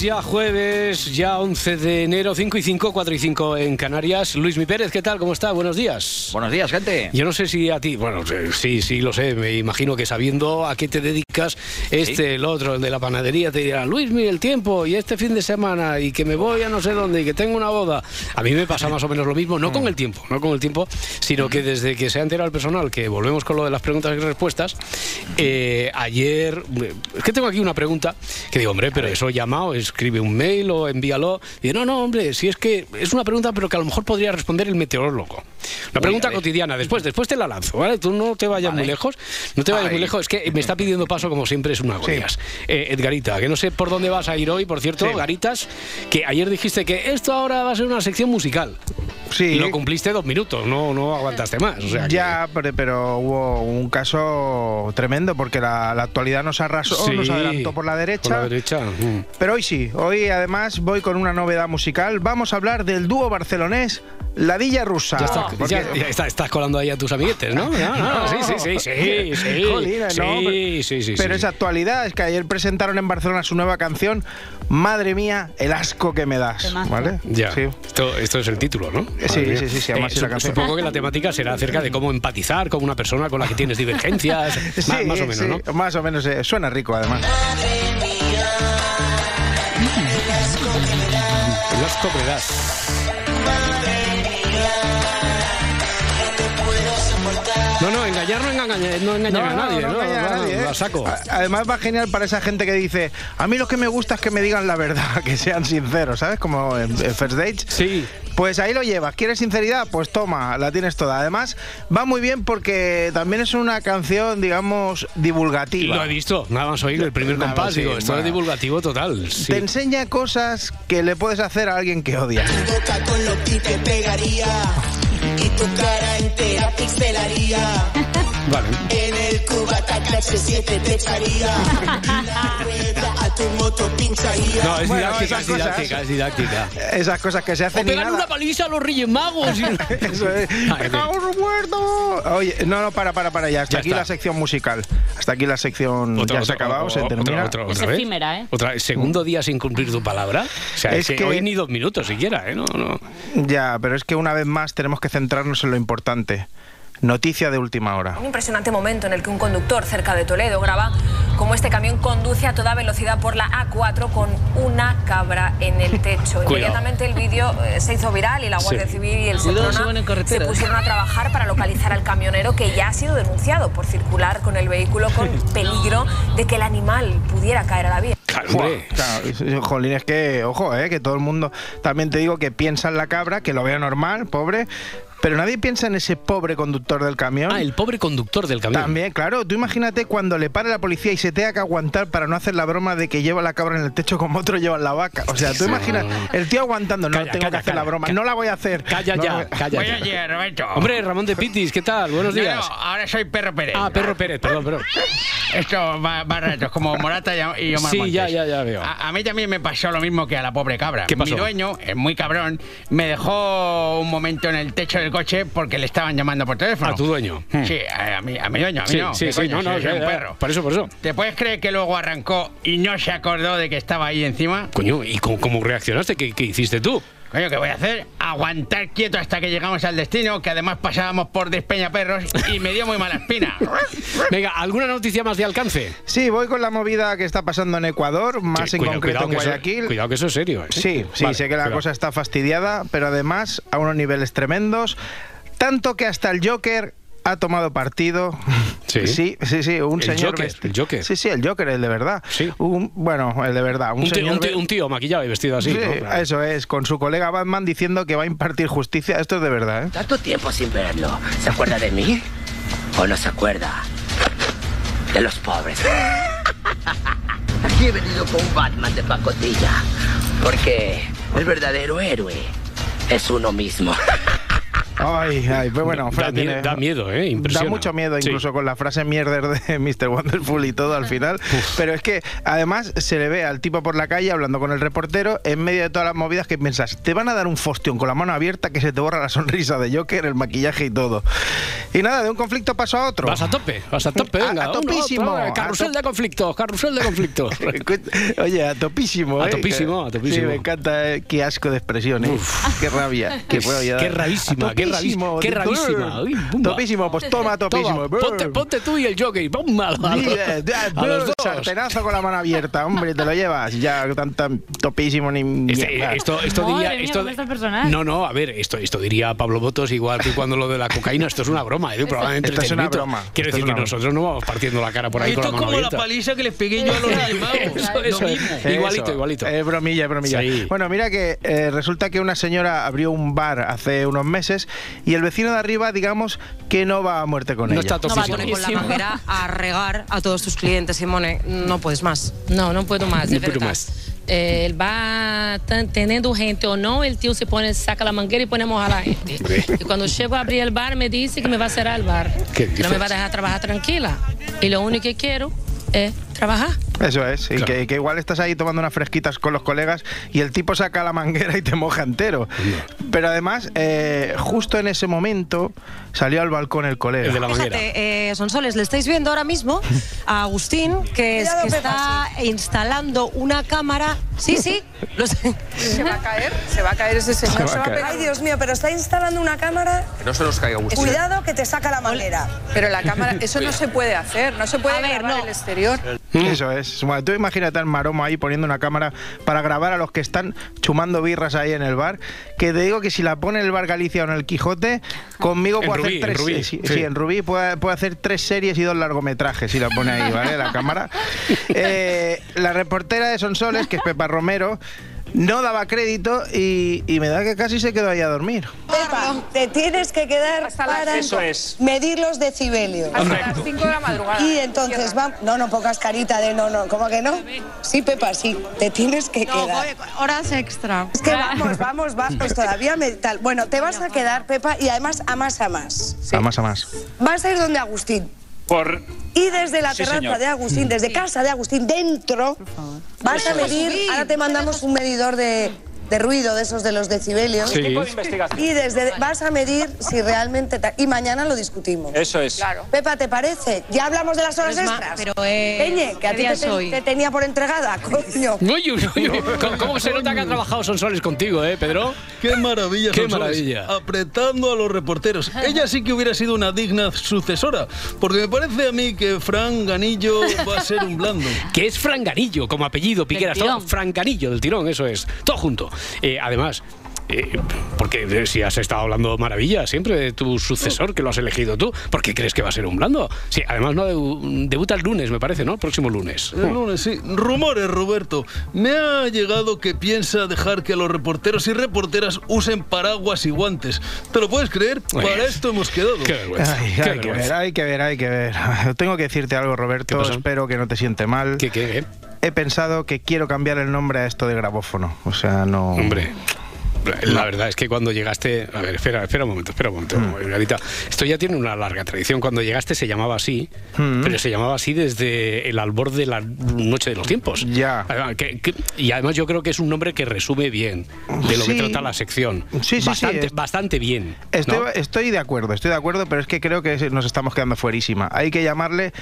ya, jueves, ya 11 de enero, 5 y 5, 4 y 5 en Canarias. Luis Mi Pérez, ¿qué tal? ¿Cómo está? Buenos días. Buenos días, gente. Yo no sé si a ti, bueno, sí, sí, lo sé, me imagino que sabiendo a qué te dedicas, este, el otro, el de la panadería, te dirá, Luis, mire el tiempo, y este fin de semana, y que me voy a no sé dónde, y que tengo una boda. A mí me pasa más o menos lo mismo, no con el tiempo, no con el tiempo, sino que desde que se ha enterado el personal, que volvemos con lo de las preguntas y respuestas, eh, ayer, es que tengo aquí una pregunta, que digo, hombre, pero eso llamado, escribe un mail o envíalo. Y no, no, hombre, si es que es una pregunta, pero que a lo mejor podría responder el meteorólogo. Una pregunta cotidiana, después, después te la lanzo, ¿vale? Tú no te vayas muy lejos, no te vayas muy lejos, es que me está pidiendo paso como siempre es una goleas. Eh, Edgarita, que no sé por dónde vas a ir hoy, por cierto, Garitas, que ayer dijiste que esto ahora va a ser una sección musical. Sí. Y lo cumpliste dos minutos, no, no aguantaste más. O sea, ya, pero, pero, hubo un caso tremendo porque la, actualidad nos arrasó, nos adelantó por la derecha. Por la derecha. Mm. Pero hoy sí, hoy además voy con una novedad musical. Vamos a hablar del dúo barcelonés Ladilla Rusa. Ya, está, estás colando ahí a tus amiguetes, ¿no? No, sí, sí, sí, sí, sí, sí, sí, Pero es actualidad, es que ayer presentaron en Barcelona su nueva canción, Madre mía, el asco que me das. ¿Vale? Ya. Esto, esto es el título, ¿no? Sí, sí, sí, sí, además eh, Supongo que la temática será acerca de cómo empatizar con una persona con la que tienes divergencias, más, o menos, ¿no? Más o menos, eh, suena rico además. El asco que me das. No, engañar no engaña, no engaña a nadie, ¿no? ¿eh? saco. Además va genial para esa gente que dice, a mí lo que me gusta es que me digan la verdad, que sean sinceros, ¿sabes? Como en, First Dates. Sí. Pues ahí lo llevas. ¿Quieres sinceridad? Pues toma, la tienes toda. Además, va muy bien porque también es una canción, digamos, divulgativa. Lo he visto, nada más oír el primer compás. digo, esto es divulgativo total. Te enseña cosas que le puedes hacer a alguien que odia. con lo que te pegaría y tu cara entera pixelaría. Vale. En el cubata clase 7 te echaría. La rueda a tu moto pincharía. No, es didáctica, es didáctica, es didáctica. Esas cosas que se hacen. O pegan una paliza a los Reyes Magos. Eso es. ¡Me muerto! Oye, no, no, para, para, para ya. Hasta aquí la sección musical. Hasta aquí la sección ya se ha acabado, se termina. Otra, es efímera, ¿eh? Otra, segundo día sin cumplir tu palabra. O sea, es, que, hoy ni dos minutos siquiera, ¿eh? No, no. Ya, pero es que una vez más tenemos que centrarnos en lo importante. Noticia de última hora. Un impresionante momento en el que un conductor cerca de Toledo graba cómo este camión conduce a toda velocidad por la A4 con una cabra en el techo. Inmediatamente el vídeo eh, se hizo viral y la Guardia Civil y el Seprona se pusieron a trabajar para localizar al camionero que ya ha sido denunciado por circular con el vehículo con peligro de que el animal pudiera caer a la vía. Claro, jolín, es que, ojo, eh, que todo el mundo, también te digo que piensa en la cabra, que lo vea normal, pobre, pero nadie piensa en ese pobre conductor del camión. Ah, el pobre conductor del camión. También, claro. Tú imagínate cuando le pare la policía y se tenga que aguantar para no hacer la broma de que lleva la cabra en el techo como otro lleva la vaca. O sea, tú imaginas el tío aguantando, no tengo que hacer la broma, no la voy a hacer. Calla ya, calla ya. Roberto. Hombre, Ramón de Pitis, ¿qué tal? Buenos días. ahora soy Perro Pérez. Ah, Perro Pérez, perdón, perdón. Esto va, va como Morata y Omar Sí, ya, ya, ya veo. A, mí también me pasó lo mismo que a la pobre cabra. ¿Qué pasó? Mi dueño, es muy cabrón, me dejó un momento en el techo del coche porque le estaban llamando por teléfono. ¿A tu dueño? Sí, a mi, a mi dueño, a mí no. Sí, sí, no, no, un perro. Por eso, por eso. ¿Te puedes creer que luego arrancó y no se acordó de que estaba ahí encima? Coño, ¿y cómo, reaccionaste? ¿Qué, ¿Qué hiciste tú? Coño, ¿qué voy a hacer? Aguantar quieto hasta que llegamos al destino, que además pasábamos por Despeñaperros y me dio muy mala espina. Venga, ¿alguna noticia más de alcance? Sí, voy con la movida que está pasando en Ecuador, más en concreto en Guayaquil. cuidado que eso es serio. ¿eh? Sí, sí, sé que la cosa está fastidiada, pero además a unos niveles tremendos. Tanto que hasta el Joker ha tomado partido. Sí, sí, sí, sí un el señor Joker, el Joker. Sí, sí, el Joker, el de verdad. Sí. Un, bueno, el de verdad. Un, tío, un, tío, maquillado y vestido así. Sí, Eso es, con su colega Batman diciendo que va a impartir justicia. Esto es de verdad, ¿eh? Tanto tiempo sin verlo. ¿Se acuerda de mí? ¿O no se acuerda? De los pobres. Aquí he venido con un Batman de pacotilla. Porque el verdadero héroe es uno mismo. Ay, ay, pues bueno, Fran da, tiene- miedo, da miedo, ¿eh? Da Impresiona. mucho miedo, Sí. incluso con la frase mierder de Mr. Wonderful y todo al final. Pero es que además se le ve al tipo por la calle hablando con el reportero en medio de todas las movidas que piensas, te van a dar un fostión con la mano abierta que se te borra la sonrisa de Joker, el maquillaje y todo. Y nada, de un conflicto paso a otro. Vas a tope, vas a tope, A- venga. a topísimo, otro, a carrusel top- de conflictos, carrusel de conflictos. Oye, a topísimo, A ¿eh? topísimo, a topísimo. Sí, me encanta, eh, qué asco de expresión, ¿eh? Qué rabia. Qué, Qué A qué topísimo, qué rarísima. Uy. Topísimo, pues toma topísimo. Toma, ponte, ponte tú y el jockey, ¡pum! A, a- los dos. Sartenazo con la mano abierta, hombre, te lo llevas. Ya tan, tan topísimo ni Este, esto, esto Madre diría. mía, esto, ¿cómo está el personaje? no, no, a ver, esto, esto diría Pablo Botos igual que cuando lo de la cocaína. Esto es una broma, ¿eh? Probablemente Esto es una broma, Quiero decir es que nosotros no vamos partiendo la cara por ahí Esto con es la mano como la paliza que les pegué yo a los eh. Igualito, igualito. Es bromilla, es bromilla. Bueno, mira que eh, resulta que una señora abrió un bar hace unos meses y el vecino de arriba, digamos, que no va a muerte con No ella. está No va a poner con la manguera a regar a todos tus clientes, Simone. No puedes más. No, no puedo más, de No puedo verdad. más. Eh, él va teniendo gente o no, el tío se pone, saca la manguera y pone a mojar a la gente. Y cuando llego a abrir el bar me dice que me va a cerrar el bar. ¿Qué No me va a dejar trabajar tranquila. Y lo único que quiero es trabajar. Eso es, y que, que igual estás ahí tomando unas fresquitas con los colegas y el tipo saca la manguera y te moja entero. Pero además, eh, justo en ese momento salió al balcón el colega. El de la manguera. Fíjate, eh, Sonsoles, le estáis viendo ahora mismo a Agustín, que, es, que está instalando una cámara. Sí, sí, lo sé. Se va a caer, se va a caer ese señor. Se va a se va a caer. pegar. Ay, Dios mío, pero está instalando una cámara. No se nos caiga mucho. Cuidado que te saca la manguera. Pero la cámara, eso no se puede hacer, no se puede A ver, no. el exterior. Eso es. Bueno, tú imagínate al maromo ahí poniendo una cámara para grabar a los que están chumando birras ahí en el bar. Que te digo que si la pone en el bar Galicia o en el Quijote, conmigo puede Rubí, hacer en tres. Rubí, sí, sí. sí, en Rubí puede, puede hacer tres series y dos largometrajes si la pone ahí, ¿vale? La cámara. Eh, la reportera de Sonsoles, que es Pepa Romero. No daba crédito y, y me da que casi se quedó ahí a dormir. Pepa, te tienes que quedar para Eso es. medir los decibelios. Hasta las 5 de la madrugada. Y entonces va. No, no pongas carita de no, no. ¿Cómo que no? Sí, Pepa, sí. Te tienes que quedar. horas extra. Es que vamos, vamos, vamos, todavía me, tal. Bueno, te vas a quedar, Pepa, y además a más a más. A más a más. Vas a ir donde Agustín. Por. Y desde la Sí, terraza señor. de Agustín, desde casa de Agustín, dentro, vas a medir. Ahora te mandamos un medidor de, de ruido, de esos de los decibelios. Sí. Tipo de investigación. Y desde vas a medir si realmente. Y mañana lo discutimos. Eso es. Pepa, ¿te parece? Ya hablamos de las horas Pero extras. pero, eh, Peñe, que a ¿qué ti día te, te- tenía por entregada, coño. Uy, uy, uy. ¿Cómo, cómo se nota que ha trabajado Sonsoles contigo, eh, Pedro? Qué maravilla, Qué Sonsoles. maravilla. Apretando a los reporteros. Ella sí que hubiera sido una digna sucesora, porque me parece a mí que Fran Ganillo va a ser un blando. Que es Franganillo, como apellido, Piqueras. Franganillo, del tirón, eso es. Todo junto. Eh, además, eh, porque si has estado hablando maravilla siempre de tu sucesor, que lo has elegido tú, ¿por qué crees que va a ser un blando? Sí, además no debu- debuta el lunes, me parece, ¿no? El próximo lunes. El lunes, sí. Rumores, Roberto. Me ha llegado que piensa dejar que los reporteros y reporteras usen paraguas y guantes. ¿Te lo puedes creer? Para esto hemos quedado. Qué vergüenza. Ay, qué hay que ver, hay que ver, hay que ver. Tengo que decirte algo, Roberto. Espero que no te siente mal. ¿Qué, qué, qué? He pensado que quiero cambiar el nombre a esto de grabófono. O sea, no. Hombre. La verdad es que cuando llegaste. A ver, espera, espera un momento, espera un momento, Hmm. Margarita. Esto ya tiene una larga tradición. Cuando llegaste se llamaba así, Hmm. pero se llamaba así desde el albor de la noche de los tiempos. Ya. Que- que- y además yo creo que es un nombre que resume bien de lo Sí. que trata la sección. Sí, sí, bastante, sí, es- bastante bien. Estoy, ¿no? estoy de acuerdo, estoy de acuerdo, pero es que creo que nos estamos quedando fuerísima. Hay que llamarle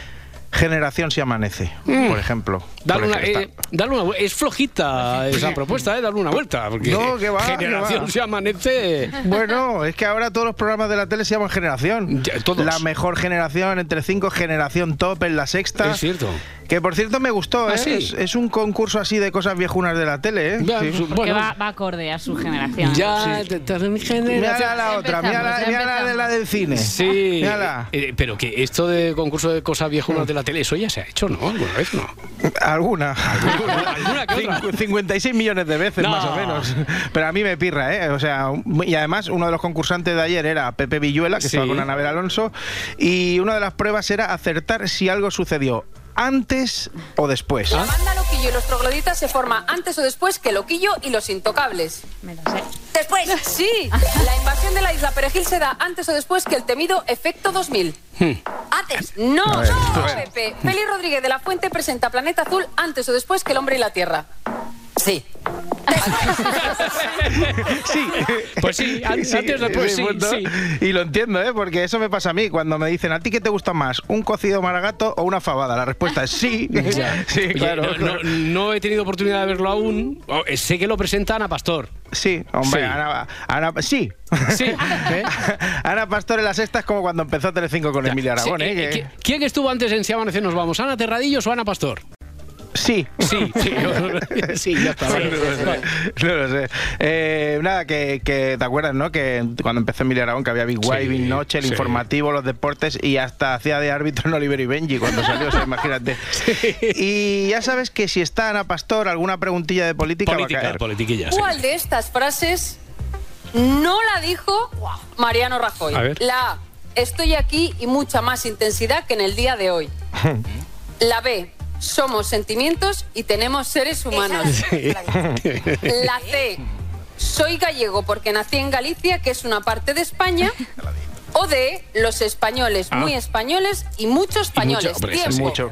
Generación si amanece, por ejemplo. Dale una, eh, dale una es flojita esa propuesta, ¿eh? Darle una vuelta. Porque No, que va, Generación que va. se amanece. Bueno, es que ahora todos los programas de la tele se llaman Generación. Ya, todos. La mejor generación entre cinco, Generación Top en la sexta. Es cierto. Que por cierto me gustó, ¿Ah, ¿eh? sí? es, es un concurso así de cosas viejunas de la tele, ¿eh? Ya, Sí. su- Que bueno, va, va acorde a su generación. ya te- te- Mira generación. la otra, mira la, mira la de la del cine. Sí, Mírala. eh, pero que esto de concurso de cosas viejunas de la tele, eso ya se ha hecho, ¿no? ¿Alguna vez no? Alguna. ¿Alguna que otra? Cincu- 56 millones de veces, No. más o menos. Pero a mí me pirra, ¿eh? O sea, y además uno de los concursantes de ayer era Pepe Villuela, que Sí. estaba con Anabel Alonso, y una de las pruebas era acertar si algo sucedió antes o después. La banda Loquillo y los trogloditas se forma antes o después que Loquillo y los Intocables. Me la sé. Después. Sí, la invasión de la isla Perejil se da antes o después que el temido efecto 2000. Antes. No, no, Pepe. Félix Rodríguez de la Fuente presenta Planeta Azul antes o después que el hombre y la Tierra. Sí. Sí, pues sí, an- Sí, antes después sí, sí, punto. sí. Y lo entiendo, ¿eh? Porque eso me pasa a mí. Cuando me dicen, ¿a ti qué te gusta más? ¿Un cocido maragato o una fabada? La respuesta es sí. Ya. sí, Oye, claro. no, no- claro. no he tenido oportunidad de verlo aún. Oh, eh, sé que lo presenta Ana Pastor. Sí, hombre, Sí. Ana, Ana- sí. Sí. ¿eh? Ana Pastor en la sexta es como cuando empezó Telecinco con Emilia Aragón, Sí, ¿eh? eh, Que- ¿qui- ¿Quién estuvo antes en Si Amanece Nos Vamos? ¿Ana Terradillos o Ana Pastor? Sí. Sí, sí, sí, ya está. No lo sé. Eh, nada, que, que te acuerdas, ¿no? Que cuando empezó Emilia Aragón, que había Big Way, Sí, Big Noche, el sí. informativo, los deportes y hasta hacía de árbitro en Oliver y Benji cuando salió, o sea, imagínate. Y ya sabes que si está Ana Pastor, alguna preguntilla de política, va a caer. politiquilla, sí. ¿Cuál de estas frases no la dijo Mariano Rajoy? A ver. La A, estoy aquí y mucha más intensidad que en el día de hoy. La B, somos sentimientos y tenemos seres humanos. La C, soy gallego porque nací en Galicia, que es una parte de España. O D, los españoles, Ah. muy españoles y muchos españoles. hombre. Mucho.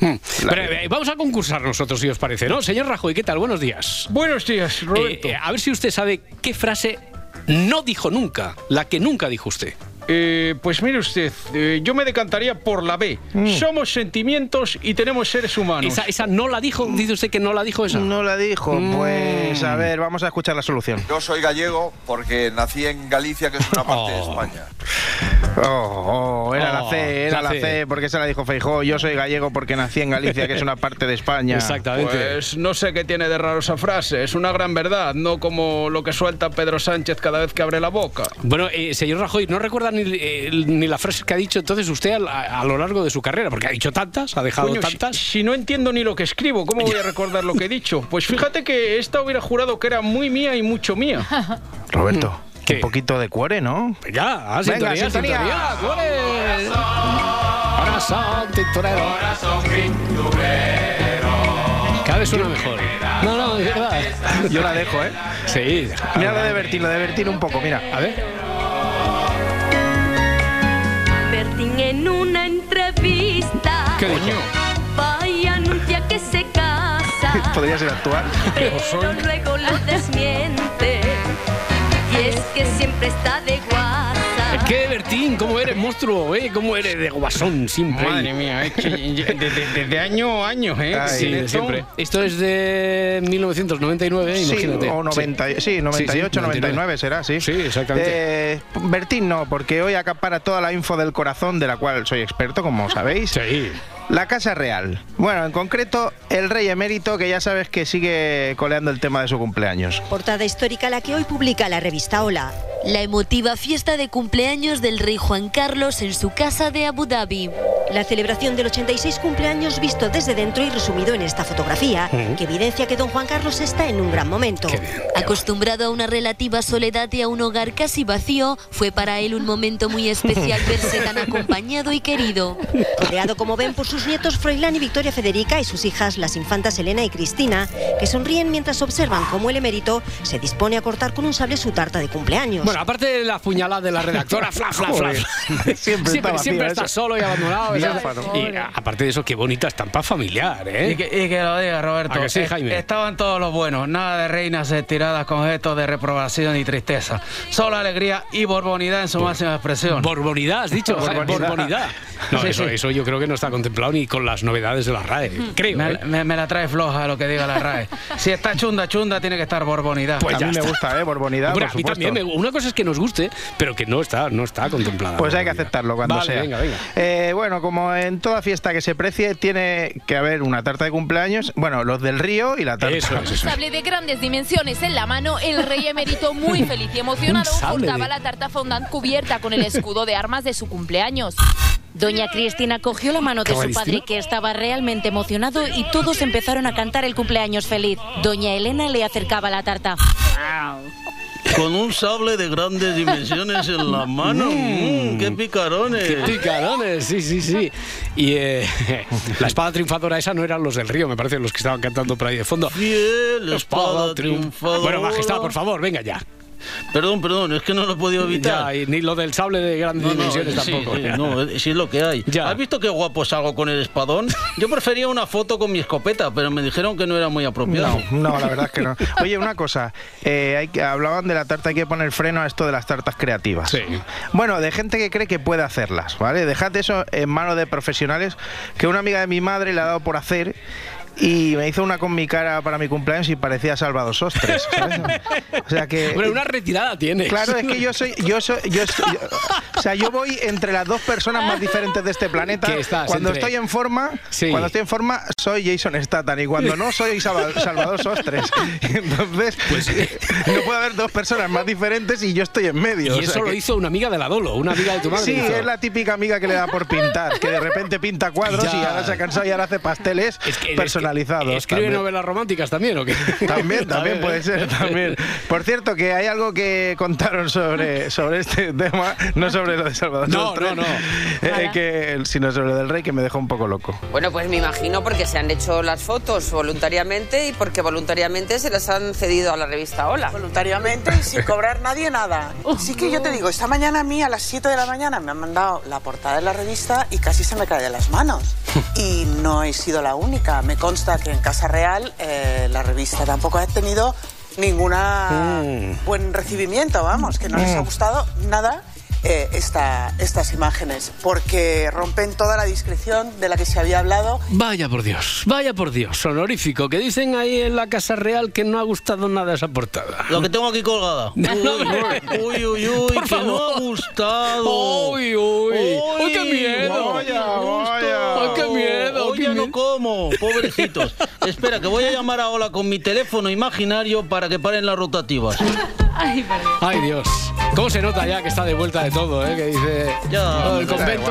Mm. Pero, eh, vamos a concursar nosotros, si os parece, ¿no? Señor Rajoy, ¿qué tal? Buenos días. Buenos días, Roberto. Eh, eh, a ver si usted sabe qué frase no dijo nunca, la que nunca dijo usted. Eh, pues mire usted, eh, yo me decantaría por la B. Somos sentimientos y tenemos seres humanos. Esa, esa no la dijo, dice usted que no la dijo esa. No la dijo. Pues a ver, vamos a escuchar la solución. Yo soy gallego porque nací en Galicia, que es una parte de Oh. España. Oh, oh, era la Oh, C, era la. C, porque se la dijo Feijó. Yo soy gallego porque nací en Galicia, que es una parte de España. Exactamente. Pues no sé qué tiene de raro esa frase. Es una gran verdad, no como lo que suelta Pedro Sánchez cada vez que abre la boca. Bueno, eh, señor Rajoy, no recuerda ni, eh, ni la frase que ha dicho entonces usted a, a lo largo de su carrera, porque ha dicho tantas, ha dejado Coño, tantas. si no entiendo ni lo que escribo, ¿cómo voy a recordar lo que he dicho? Pues fíjate que esta hubiera jurado que era muy mía y mucho mía. Roberto, ¿Qué? un poquito de cuore, ¿no? Ya, ah, Venga, sintonía, sintonía. sintonía. ¡Cuore! Corazón tinturero. Cada vez suena mejor. No, no, es verdad. Yo la dejo, ¿eh? Sí. Mira lo de Bertín, lo de Bertín un poco, mira. A ver. En una entrevista ¿Qué dijo? y anuncia que se casa, Podría ser actual. pero luego lo desmiente. Y es que siempre está. Que Bertín, ¿cómo eres, monstruo? ¿eh? ¿Cómo eres de guasón siempre? Madre mía, es que desde, desde año a año, ¿eh? Ay, Sí, Esto- siempre. Esto es de 1999, Sí, imagínate. o 90, sí, 98, 99 será, sí. Sí, exactamente. Eh, Bertín no, porque hoy acapara toda la info del corazón, de la cual soy experto, como sabéis. Sí. La Casa Real. Bueno, en concreto, el rey emérito, que ya sabes que sigue coleando el tema de su cumpleaños. Portada histórica la que hoy publica la revista Hola. La emotiva fiesta de cumpleaños del rey Juan Carlos en su casa de Abu Dhabi. La celebración del 86 cumpleaños visto desde dentro y resumido en esta fotografía, Ujú. que evidencia que don Juan Carlos está en un gran momento. Acostumbrado a una relativa soledad y a un hogar casi vacío, fue para él un momento muy especial verse tan acompañado y querido. Rodeado, como ven, por sus nietos Froilán y Victoria Federica y sus hijas, las infantas Elena y Cristina, que sonríen mientras observan cómo el emérito se dispone a cortar con un sable su tarta de cumpleaños. Bueno, aparte de la puñalada de la redactora, fla, fla, fla. Siempre está vacío siempre eso. está solo y abandonado. Y aparte de eso, qué bonita estampa familiar, ¿eh? Y que, y que lo diga, Roberto. ¿A que sí, Eh, Jaime? Estaban todos los buenos. Nada de reinas estiradas con gestos de reprobación y tristeza. Solo alegría y borbonidad en su máxima expresión. Borbonidad, has dicho. Borbonidad. Borbonidad. No, Sí, eso, sí. eso yo creo que no está contemplado ni con las novedades de la RAE. Creo. Me, ¿eh? me- me la trae floja lo que diga la RAE. Si está chunda, chunda, tiene que estar borbonidad. Pues a ya mí me gusta, ¿eh? Borbonidad, por a mí supuesto. también. me- una cosa es que nos guste, pero que no está, no está contemplada. Pues hay que aceptarlo cuando Vale, sea. venga, venga. Eh, bueno, como en toda fiesta que se precie, tiene que haber una tarta de cumpleaños. Bueno, los del río y la tarta. Eso es, eso. Sable de grandes dimensiones en la mano, el rey emérito muy feliz y emocionado de- la tarta fondant cubierta con el escudo de armas de su cumpleaños. Doña Cristina cogió la mano de ¿Cómo, su padre que estaba realmente emocionado y todos empezaron a cantar el cumpleaños feliz. Doña Elena le acercaba la tarta. Con un sable de grandes dimensiones en la mano. Mm, ¡Qué picarones! ¡Qué picarones! Sí, sí, sí. Y eh, la espada triunfadora esa no eran los del río, me parece, los que estaban cantando por ahí de fondo. Fiel espada triunfadora. Bueno, majestad, por favor, venga ya. Perdón, perdón, es que no lo he podido evitar. Ya, y ni lo del sable de grandes No, no, dimensiones sí, tampoco. sí, ya. no, sí es lo que hay. ¿Has visto qué guapo salgo con el espadón? Yo prefería una foto con mi escopeta, pero me dijeron que no era muy apropiado. No, no, la verdad es que no. Oye, una cosa, eh, hay que- hablaban de la tarta, hay que poner freno a esto de las tartas creativas. Sí. Bueno, de gente que cree que puede hacerlas, ¿vale? Dejad eso en manos de profesionales, que una amiga de mi madre le ha dado por hacer y me hizo una con mi cara para mi cumpleaños y parecía Salvador Sostres, ¿sabes? O sea que... Hombre, una retirada tiene. Claro, es que yo soy, yo soy, yo soy- yo- o sea, yo voy entre las dos personas más diferentes de este planeta. ¿Qué estás? Cuando Entre- estoy en forma, Sí. cuando estoy en forma soy Jason Statham y cuando no soy Salva- Salvador Sostres. Entonces, no puede haber dos personas más diferentes y yo estoy en medio. Y o sea eso lo que- hizo una amiga de la Dolo, una amiga de tu madre. Sí, hizo. es la típica amiga que le da por pintar, que de repente pinta cuadros Ya. y ahora se ha cansado y ahora hace pasteles personalizados. ¿Escribe también. novelas románticas también o qué? También, también puede ¿eh? ser, también. Por cierto, que hay algo que contaron sobre, sobre este tema, no sobre lo de Salvador No, no, no. eh, que, sino sobre lo del rey, que me dejó un poco loco. Bueno, pues me imagino porque se han hecho las fotos voluntariamente y porque voluntariamente se las han cedido a la revista Hola. Voluntariamente y sin cobrar nadie nada. Sí que yo te digo, esta mañana a mí a las 7 de la mañana me han mandado la portada de la revista y casi se me cae de las manos. Y no he sido la única. Me consta que en Casa Real eh, la revista tampoco ha tenido ninguna buen recibimiento, vamos, que no les ha gustado nada eh, esta, estas imágenes, porque rompen toda la discreción de la que se había hablado Vaya por Dios, vaya por Dios, honorífico, que dicen ahí en la Casa Real que no ha gustado nada esa portada. Lo que tengo aquí colgada. Uy, uy, uy, que no ha gustado. Uy, uy. Uy, qué miedo. Vaya, vaya. Ay, qué miedo, Hoy qué ya miedo. no como, pobrecitos. Espera, que voy a llamar a Ola con mi teléfono imaginario para que paren las rotativas. Ay, Dios. ¿Cómo se nota ya que está de vuelta de todo, eh? Que dice... todo el convento.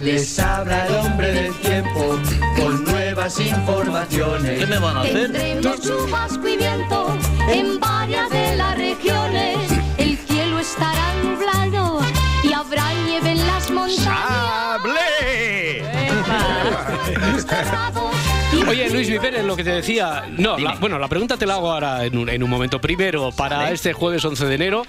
Les habla el hombre del tiempo con nuevas informaciones. ¿Qué me van a hacer? Tendremos chubasco y viento en varias de las regiones. Oye, Luis Pérez, lo que te decía. No, la- bueno, la pregunta te la hago ahora en un, en un momento. Primero, para este jueves 11 de enero,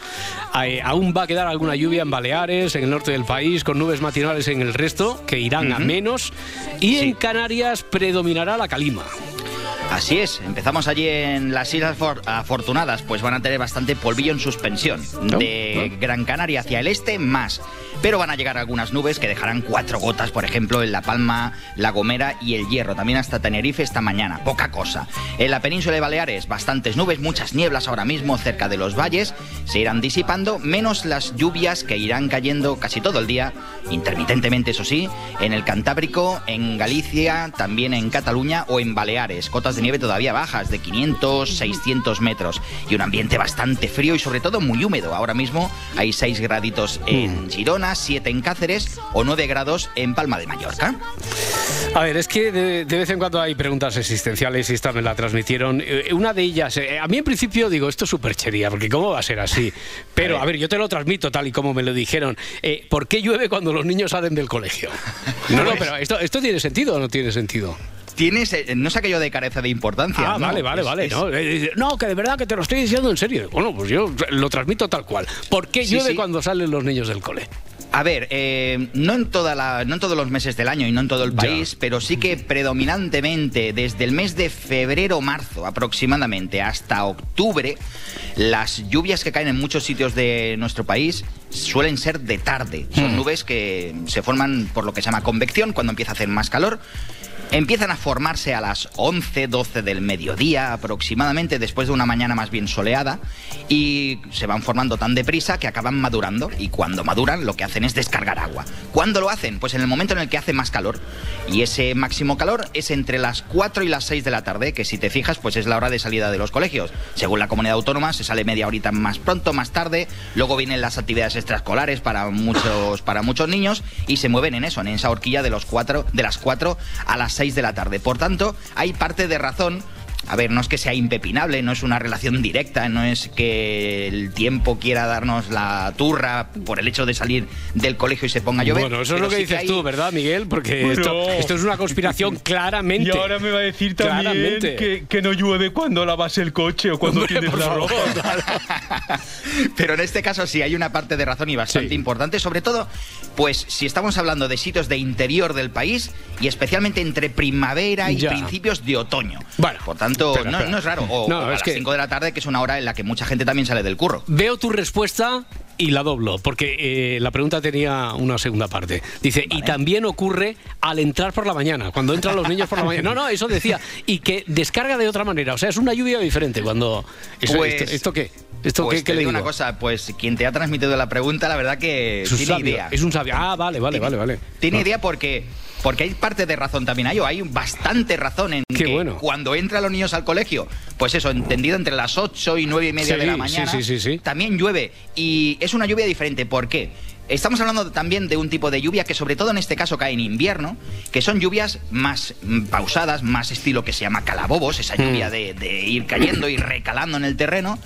eh, aún va a quedar alguna lluvia en Baleares, en el norte del país, con nubes matinales en el resto, que irán a menos. Y en Canarias predominará la calima. Así es, empezamos allí en las Islas For- Afortunadas, pues van a tener bastante polvillo en suspensión. De Gran Canaria hacia el este, más. Pero van a llegar algunas nubes que dejarán cuatro gotas, por ejemplo, en La Palma, La Gomera y El Hierro. También hasta Tenerife esta mañana, poca cosa. En la península de Baleares, bastantes nubes, muchas nieblas ahora mismo cerca de los valles. Se irán disipando, menos las lluvias que irán cayendo casi todo el día, intermitentemente, eso sí, en el Cantábrico, en Galicia, también en Cataluña o en Baleares. Cotas de nieve todavía bajas, de 500, 600 metros. Y un ambiente bastante frío y sobre todo muy húmedo. Ahora mismo hay 6 graditos en Girona, 7 en Cáceres o 9 grados en Palma de Mallorca. A ver, es que de, de vez en cuando hay preguntas existenciales y esta me la transmitieron. Eh, Una de ellas, eh, a mí en principio digo, esto es superchería, porque ¿cómo va a ser así? Pero, a ver, yo te lo transmito tal y como me lo dijeron. Eh, ¿Por qué llueve cuando los niños salen del colegio? No, no, pero ¿esto, ¿esto tiene sentido o no tiene sentido? Tienes, eh, no es aquello de careza de importancia. Ah, no, vale, vale, es- vale. es- No, Eh, no, que de verdad que te lo estoy diciendo en serio. Bueno, pues yo lo transmito tal cual. ¿Por qué Sí, llueve sí. cuando salen los niños del cole? A ver, eh, no, en toda la, no en todos los meses del año y no en todo el país, pero sí que predominantemente desde el mes de febrero-marzo aproximadamente hasta octubre, las lluvias que caen en muchos sitios de nuestro país suelen ser de tarde. Son nubes que se forman por lo que se llama convección, cuando empieza a hacer más calor. Empiezan a formarse a las 11, 12 del mediodía aproximadamente, después de una mañana más bien soleada, y se van formando tan deprisa que acaban madurando, y cuando maduran lo que hacen es descargar agua. ¿Cuándo lo hacen? Pues en el momento en el que hace más calor, y ese máximo calor es entre las 4 y las 6 de la tarde, que si te fijas pues es la hora de salida de los colegios. Según la comunidad autónoma se sale media horita más pronto, más tarde, luego vienen las actividades extraescolares para muchos, para muchos niños, y se mueven en eso, en esa horquilla de, los cuatro, de las 4 a las 6 de la tarde. Por tanto, hay parte de razón a ver, no es que sea impepinable, no es una relación directa, no es que el tiempo quiera darnos la turra por el hecho de salir del colegio y se ponga a llover. Bueno, eso es lo que sí dices hay- tú, ¿verdad, Miguel? Porque Bueno. esto, esto es una conspiración claramente. Y ahora me va a decir también que, que no llueve cuando lavas el coche o cuando tienes la favor, ropa. Pero en este caso sí hay una parte de razón y bastante importante, sobre todo, pues si estamos hablando de sitios de interior del país y especialmente entre primavera y Ya. principios de otoño. Bueno, Por tanto, espera, no, espera. no es raro. O, No, o a es las que- 5 de la tarde, que es una hora en la que mucha gente también sale del curro. Veo tu respuesta y la doblo, porque eh, la pregunta tenía una segunda parte. Dice, y también ocurre al entrar por la mañana, cuando entran los niños por la mañana. No, no, eso decía. Y que descarga de otra manera. O sea, es una lluvia diferente cuando... eso- Pues- esto, ¿esto qué? ¿Esto pues qué, qué te le digo una cosa, pues quien te ha transmitido la pregunta, la verdad que Es un tiene sabio, idea. Es un sabio. Ah, vale, vale, vale, vale. Tiene idea porque, porque hay parte de razón también. Hay, hay bastante razón en Qué que bueno. cuando entran los niños al colegio, pues eso, entendido entre las 8 y 9 y media Sí, de la mañana, sí, sí, sí. también llueve. Y es una lluvia diferente. ¿Por qué? Estamos hablando también de un tipo de lluvia que sobre todo en este caso cae en invierno, que son lluvias más mm, pausadas, más estilo que se llama calabobos, esa lluvia de, de ir cayendo y recalando en el terreno.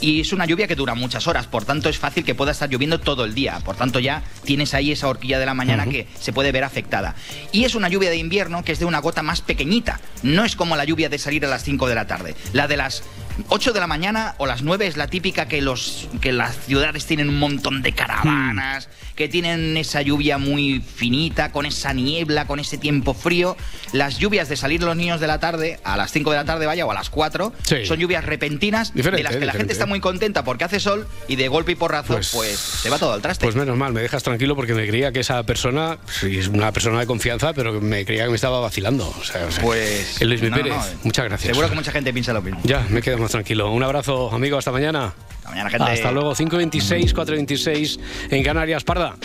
Y es una lluvia que dura muchas horas, por tanto es fácil que pueda estar lloviendo todo el día. Por tanto ya tienes ahí esa horquilla de la mañana que se puede ver afectada. Y es una lluvia de invierno que es de una gota más pequeñita. No es como la lluvia de salir a las 5 de la tarde. La de las 8 de la mañana o las 9 es la típica que, los, que las ciudades tienen un montón de caravanas, que tienen esa lluvia muy finita, con esa niebla, con ese tiempo frío. Las lluvias de salir los niños de la tarde, a las 5 de la tarde vaya, o a las 4, Sí. son lluvias repentinas Diferente, de las que la diferente. gente está muy contenta porque hace sol y de golpe y porrazo, Pues- pues, se va todo al traste. Pues menos mal, me dejas tranquilo porque me creía que esa persona, sí, es una persona de confianza, pero me creía que me estaba vacilando. O sea, o sea, Pues, el Luis no, Pérez, no, muchas gracias. Seguro que mucha gente piensa lo mismo. Ya, me quedo más tranquilo. Un abrazo, amigo, hasta mañana. Hasta mañana, gente. Hasta luego, 5.26, 4.26 en Canarias, Parda.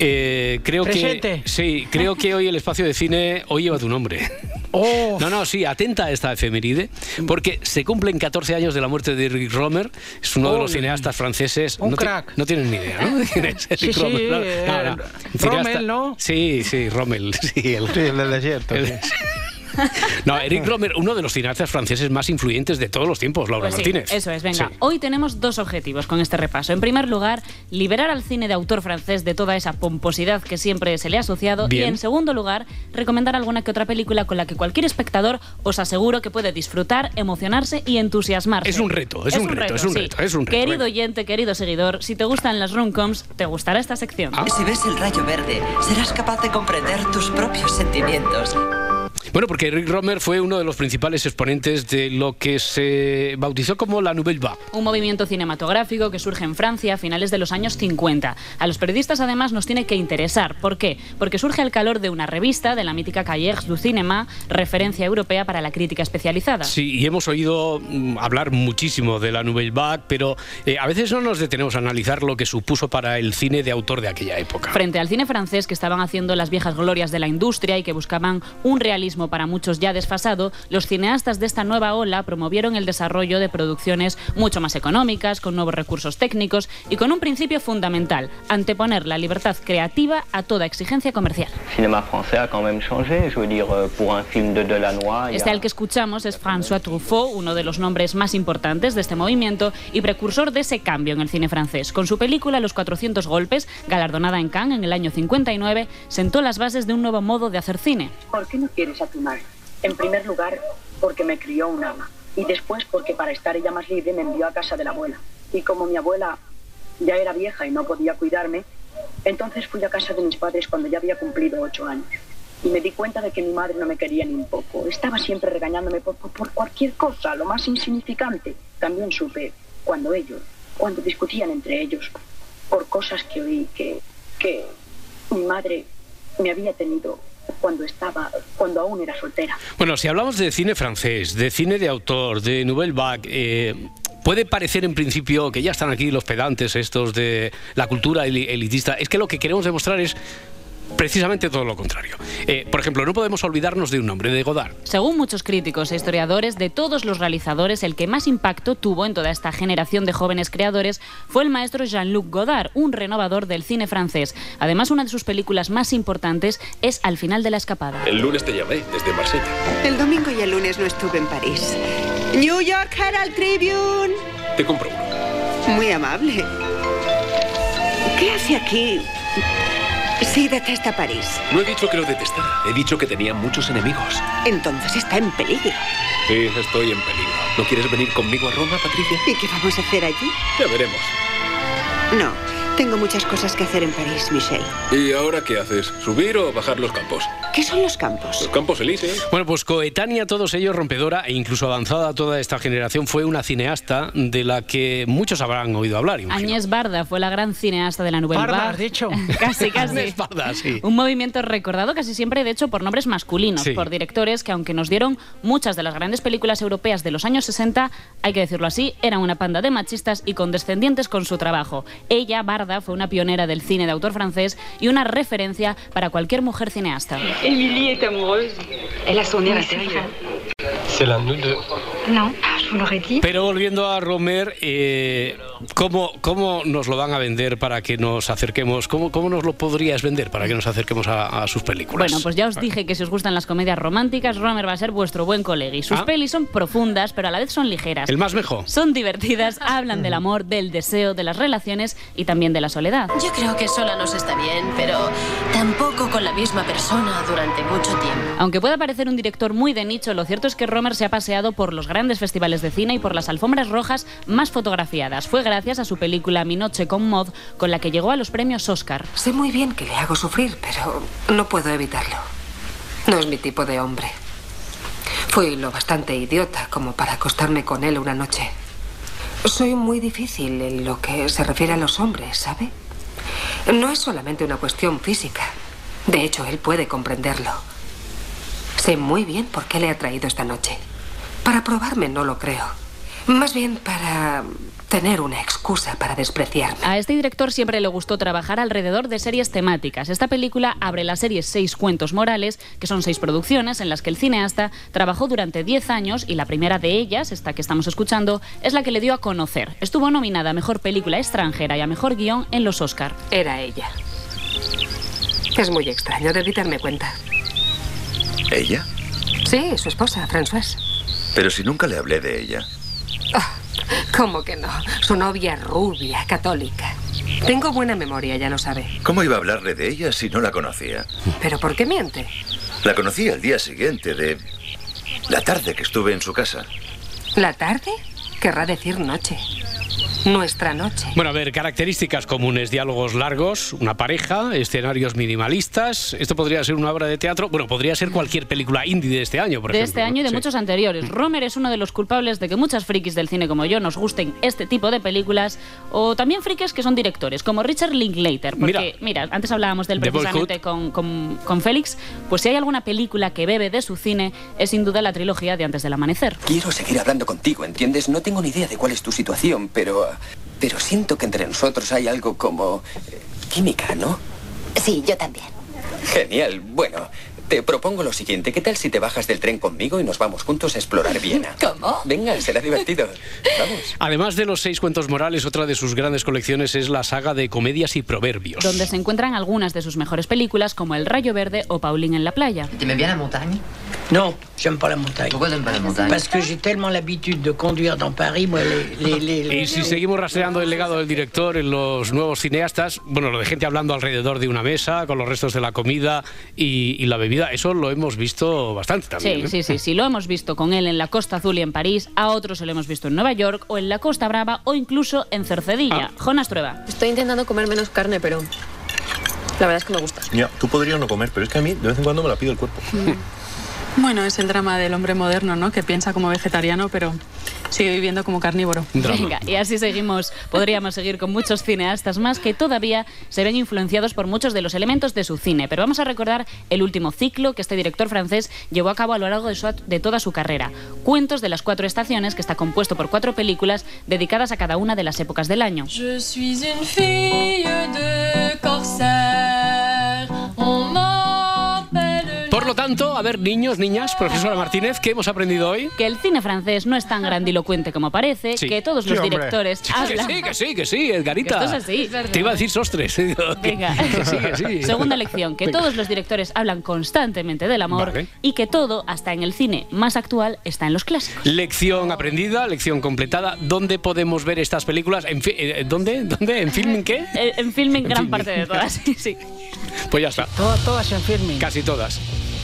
Eh, creo Presente. que sí, creo que hoy el espacio de cine hoy lleva tu nombre. Oh. No, no, sí, atenta a esta efeméride, porque se cumplen 14 años de la muerte de Eric Romer, es uno de los cineastas franceses. Un no crack. no tienen ni idea, ¿no? de quién es Eric Sí, sí, Romer, ¿no? eh, No, no. Rommel, ¿no? Sí, sí, Rommel, sí, el, Sí, el del desierto. el- sí. No, Eric Romer, uno de los cineastas franceses más influyentes de todos los tiempos, Laura Pues sí, Martínez. eso es, venga. Sí. Hoy tenemos dos objetivos con este repaso. En primer lugar, liberar al cine de autor francés de toda esa pomposidad que siempre se le ha asociado. Bien. Y en segundo lugar, recomendar alguna que otra película con la que cualquier espectador os aseguro que puede disfrutar, emocionarse y entusiasmarse. Es un reto, es un reto, es un sí. reto, es un reto, Querido venga. oyente, querido seguidor, si te gustan las romcoms, te gustará esta sección. Ah. Si ves el rayo verde, serás capaz de comprender tus propios sentimientos. Bueno, porque Eric Romer fue uno de los principales exponentes de lo que se bautizó como la Nouvelle Vague. Un movimiento cinematográfico que surge en Francia a finales de los años 50. A los periodistas además nos tiene que interesar. ¿Por qué? Porque surge al calor de una revista de la mítica Cahiers du Cinéma, referencia europea para la crítica especializada. Sí, y hemos oído mm, hablar muchísimo de la Nouvelle Vague, pero eh, a veces no nos detenemos a analizar lo que supuso para el cine de autor de aquella época. Frente al cine francés que estaban haciendo las viejas glorias de la industria y que buscaban un realismo para muchos ya desfasado, los cineastas de esta nueva ola promovieron el desarrollo de producciones mucho más económicas, con nuevos recursos técnicos y con un principio fundamental, anteponer la libertad creativa a toda exigencia comercial. Euh, Este al que escuchamos es François Truffaut, uno de los nombres más importantes de este movimiento y precursor de ese cambio en el cine francés. Con su película Los 400 golpes, galardonada en Cannes en el año 59, sentó las bases de un nuevo modo de hacer cine. ¿Por qué no quieres a En primer lugar, porque me crió un ama. Y después, porque para estar ella más libre me envió a casa de la abuela. Y como mi abuela ya era vieja y no podía cuidarme, entonces fui a casa de mis padres cuando ya había cumplido ocho años. Y me di cuenta de que mi madre no me quería ni un poco. Estaba siempre regañándome por- por cualquier cosa, lo más insignificante. También supe cuando ellos, cuando discutían entre ellos, por cosas que oí que, que mi madre me había tenido cuando estaba, cuando aún era soltera. Bueno, si hablamos de cine francés, de cine de autor, de Nouvelle Vague, eh, puede parecer en principio que ya están aquí los pedantes estos de la cultura eli- elitista. Es que lo que queremos demostrar es precisamente todo lo contrario. Eh, por ejemplo, no podemos olvidarnos de un nombre, de Godard. Según muchos críticos e historiadores, de todos los realizadores, el que más impacto tuvo en toda esta generación de jóvenes creadores fue el maestro Jean-Luc Godard, un renovador del cine francés. Además, una de sus películas más importantes es Al final de la escapada. El lunes te llamé desde Marsella. El domingo y el lunes no estuve en París. New York Herald Tribune. Te compro uno. Muy amable. ¿Qué hace aquí? Sí, detesta París. No he dicho que lo detestara. He dicho que tenía muchos enemigos. Entonces está en peligro. Sí, estoy en peligro. ¿No quieres venir conmigo a Roma, Patricia? ¿Y qué vamos a hacer allí? Ya veremos. No, tengo muchas cosas que hacer en París, Michelle. ¿Y ahora qué haces? ¿Subir o bajar los campos? ¿Qué son los campos? Los campos elíseos. Bueno, pues coetánea a todos ellos, rompedora e incluso avanzada a toda esta generación, fue una cineasta de la que muchos habrán oído hablar. Agnès Barda fue la gran cineasta de la Nouvelle Barda, has dicho. casi, casi. Agnès Barda, sí. Un movimiento recordado casi siempre, de hecho, por nombres masculinos, Sí. por directores que, aunque nos dieron muchas de las grandes películas europeas de los años 60, hay que decirlo así, eran una panda de machistas y condescendientes con su trabajo. Ella, Barda, fue una pionera del cine de autor francés y una referencia para cualquier mujer cineasta. Émilie est amoureuse. Elle a son air intérieur. C'est la nous deux. Vous l'aurais dit. Pero volviendo a Romer, eh, ¿cómo, ¿cómo nos lo van a vender para que nos acerquemos? ¿Cómo, cómo nos lo podrías vender para que nos acerquemos a, a sus películas? Bueno, pues ya os dije que si os gustan las comedias románticas, Romer va a ser vuestro buen colega. Y sus Ah. pelis son profundas, pero a la vez son ligeras. El más mejor. Son divertidas, hablan del amor, del deseo, de las relaciones y también de la soledad. Yo creo que sola nos está bien, pero tampoco con la misma persona durante mucho tiempo. Aunque pueda parecer un director muy de nicho, lo cierto es que Romer se ha paseado por los grandes festivales de cine y por las alfombras rojas más fotografiadas. Fue gracias a su película Mi noche con Mod con la que llegó a los premios Oscar. Sé muy bien que le hago sufrir, pero no puedo evitarlo. No es mi tipo de hombre. Fui lo bastante idiota como para acostarme con él una noche. Soy muy difícil en lo que se refiere a los hombres, ¿sabe? No es solamente una cuestión física. De hecho, él puede comprenderlo. Sé muy bien por qué le ha traído esta noche. Para probarme no lo creo. Más bien para tener una excusa para despreciarme. A este director siempre le gustó trabajar alrededor de series temáticas. Esta película abre la serie Seis Cuentos Morales, que son seis producciones en las que el cineasta trabajó durante 10 años y la primera de ellas, esta que estamos escuchando, es la que le dio a conocer. Estuvo nominada a Mejor Película Extranjera y a Mejor Guión en los Oscar. Era ella. Es muy extraño, debí darme cuenta. ¿Ella? Sí, su esposa, Françoise. Pero si nunca le hablé de ella. ¿Cómo que no? Su novia rubia, católica. Tengo buena memoria, ya lo sabe. ¿Cómo iba a hablarle de ella si no la conocía? ¿Pero por qué miente? La conocí al día siguiente de la tarde que estuve en su casa. ¿La tarde? Querrá decir noche. Nuestra noche. Bueno, a ver, características comunes, diálogos largos, una pareja, escenarios minimalistas. Esto podría ser una obra de teatro. Bueno, podría ser cualquier película indie de este año, por de ejemplo. este año y de muchos anteriores. Romer es uno de los culpables de que muchas frikis del cine como yo nos gusten este tipo de películas, o también frikis que son directores, como Richard Linklater. Porque, mira, antes hablábamos del precisamente con, con, con Félix, pues si hay alguna película que bebe de su cine, es sin duda la trilogía de Antes del Amanecer. Quiero seguir hablando contigo, ¿entiendes? No tengo ni idea de cuál es tu situación, pero... Pero siento que entre nosotros hay algo como... eh, química, ¿no? Sí, yo también. Genial. Bueno, te propongo lo siguiente. ¿Qué tal si te bajas del tren conmigo y nos vamos juntos a explorar Viena? ¿Cómo? Venga, será divertido. Vamos. Además de los seis cuentos morales, otra de sus grandes colecciones es la saga de comedias y proverbios. Donde se encuentran algunas de sus mejores películas, como El Rayo Verde o Pauline en la playa. T'aimais bien la montagne Non, j'aime pas la montagne. Pourquoi t'aimes pas la montagne Parce que j'ai tellement l'habitude de conduire dans Paris, moi, les... les, les- les- Y si seguimos rastreando el legado del director en los nuevos cineastas, bueno, lo de gente hablando alrededor de una mesa, con los restos de la comida y, y la bebida, eso lo hemos visto bastante también. Sí, ¿eh? sí, sí, sí, lo hemos visto con él en la Costa Azul y en París, a otros se lo hemos visto en Nueva York o en la Costa Brava o incluso en Cercedilla. Jonas Trueba. Estoy intentando comer menos carne, pero la verdad es que me gusta. Ya, tú podrías no comer, pero es que a mí de vez en cuando me la pide el cuerpo. Bueno, es el drama del hombre moderno, ¿no? Que piensa como vegetariano, pero sigue viviendo como carnívoro. Venga, y así seguimos, podríamos seguir con muchos cineastas más que todavía se ven influenciados por muchos de los elementos de su cine. Pero vamos a recordar el último ciclo que este director francés llevó a cabo a lo largo de, su- de toda su carrera. Cuentos de las cuatro estaciones, que está compuesto por cuatro películas dedicadas a cada una de las épocas del año. Je suis une fille de corsaire. On tanto, a ver, niños, niñas, profesora Martínez, ¿qué hemos aprendido hoy? Que el cine francés no es tan grandilocuente como parece, Sí. que todos Sí, los hombre. directores Sí, hablan... Que sí, que sí, que sí, Edgarita. Que esto es así. Te iba a decir sostres. Venga. Que sí, que sí. Segunda lección, que Venga. todos los directores hablan constantemente del amor Vale. y que todo, hasta en el cine más actual, está en los clásicos. Lección aprendida, lección completada. ¿Dónde podemos ver estas películas? ¿En fi- eh, ¿Dónde? ¿Dónde? ¿En film en qué? Eh, En filming, gran filming. parte de todas, sí, sí. Pues ya está. todas en filming. Casi todas.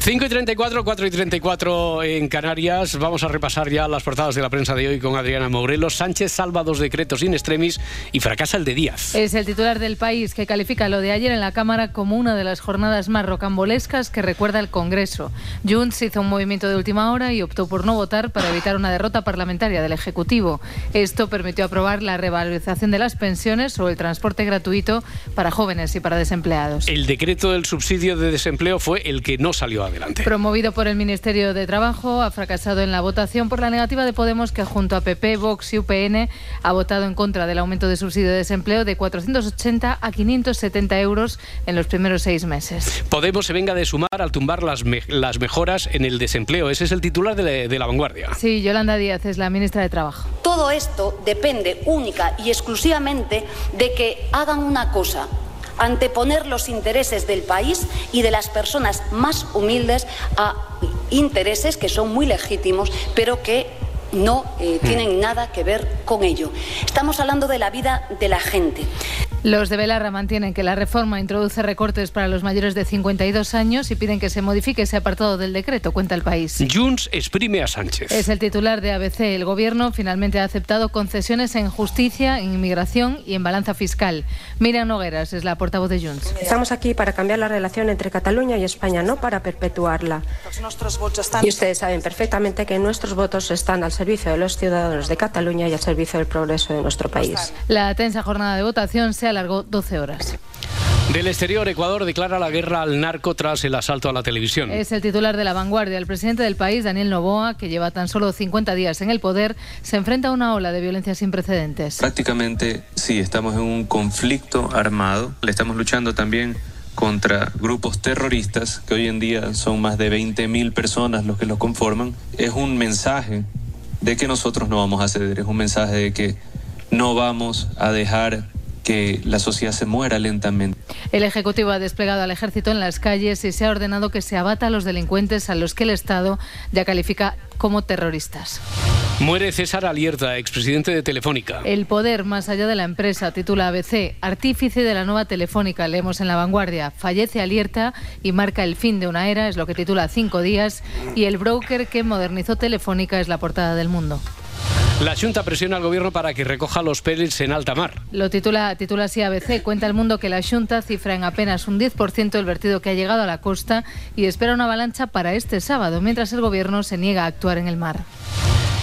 5 y 34, 4 y 34 en Canarias. Vamos a repasar ya las portadas de la prensa de hoy con Adriana Morelos. Sánchez salva dos decretos in extremis y fracasa el de Díaz. Es el titular del país que califica lo de ayer en la Cámara como una de las jornadas más rocambolescas que recuerda el Congreso. Junts hizo un movimiento de última hora y optó por no votar para evitar una derrota parlamentaria del Ejecutivo. Esto permitió aprobar la revalorización de las pensiones o el transporte gratuito para jóvenes y para desempleados. El decreto del subsidio de desempleo fue el que no salió adelante. Promovido por el Ministerio de Trabajo, ha fracasado en la votación por la negativa de Podemos, que junto a PP, Vox y UPN ha votado en contra del aumento de subsidio de desempleo de 480 a 570 euros en los primeros seis meses. Podemos se venga de sumar al tumbar las, me- las mejoras en el desempleo. Ese es el titular de la, de la vanguardia. Sí, Yolanda Díaz es la ministra de Trabajo. Todo esto depende única y exclusivamente de que hagan una cosa, anteponer los intereses del país y de las personas más humildes a intereses que son muy legítimos, pero que no eh, tienen nada que ver con ello. Estamos hablando de la vida de la gente. Los de Belarra mantienen que la reforma introduce recortes para los mayores de 52 años y piden que se modifique ese apartado del decreto, cuenta el país. Junts exprime a Sánchez. Es el titular de ABC. El gobierno finalmente ha aceptado concesiones en justicia, en inmigración y en balanza fiscal. Miriam Nogueras es la portavoz de Junts. Estamos aquí para cambiar la relación entre Cataluña y España, no para perpetuarla. Y ustedes saben perfectamente que nuestros votos están al servicio de los ciudadanos de Cataluña y al servicio del progreso de nuestro país. La tensa jornada de votación se alargó 12 horas. Del exterior, Ecuador declara la guerra al narco tras el asalto a la televisión. Es el titular de la vanguardia. El presidente del país, Daniel Noboa, que lleva tan solo 50 días en el poder, se enfrenta a una ola de violencia sin precedentes. Prácticamente sí, estamos en un conflicto armado. Le estamos luchando también contra grupos terroristas, que hoy en día son más de 20.000 personas los que los conforman. Es un mensaje de que nosotros no vamos a ceder, es un mensaje de que no vamos a dejar que la sociedad se muera lentamente. El Ejecutivo ha desplegado al ejército en las calles y se ha ordenado que se abata a los delincuentes a los que el Estado ya califica como terroristas. Muere César Alierta, expresidente de Telefónica. El poder más allá de la empresa, titula ABC, artífice de la nueva Telefónica, leemos en la vanguardia. Fallece Alierta y marca el fin de una era, es lo que titula Cinco días, y el broker que modernizó Telefónica es la portada del mundo. La Junta presiona al gobierno para que recoja los pellets en alta mar. Lo titula, titula así ABC. Cuenta el mundo que la Junta cifra en apenas un 10% el vertido que ha llegado a la costa y espera una avalancha para este sábado, mientras el gobierno se niega a actuar en el mar.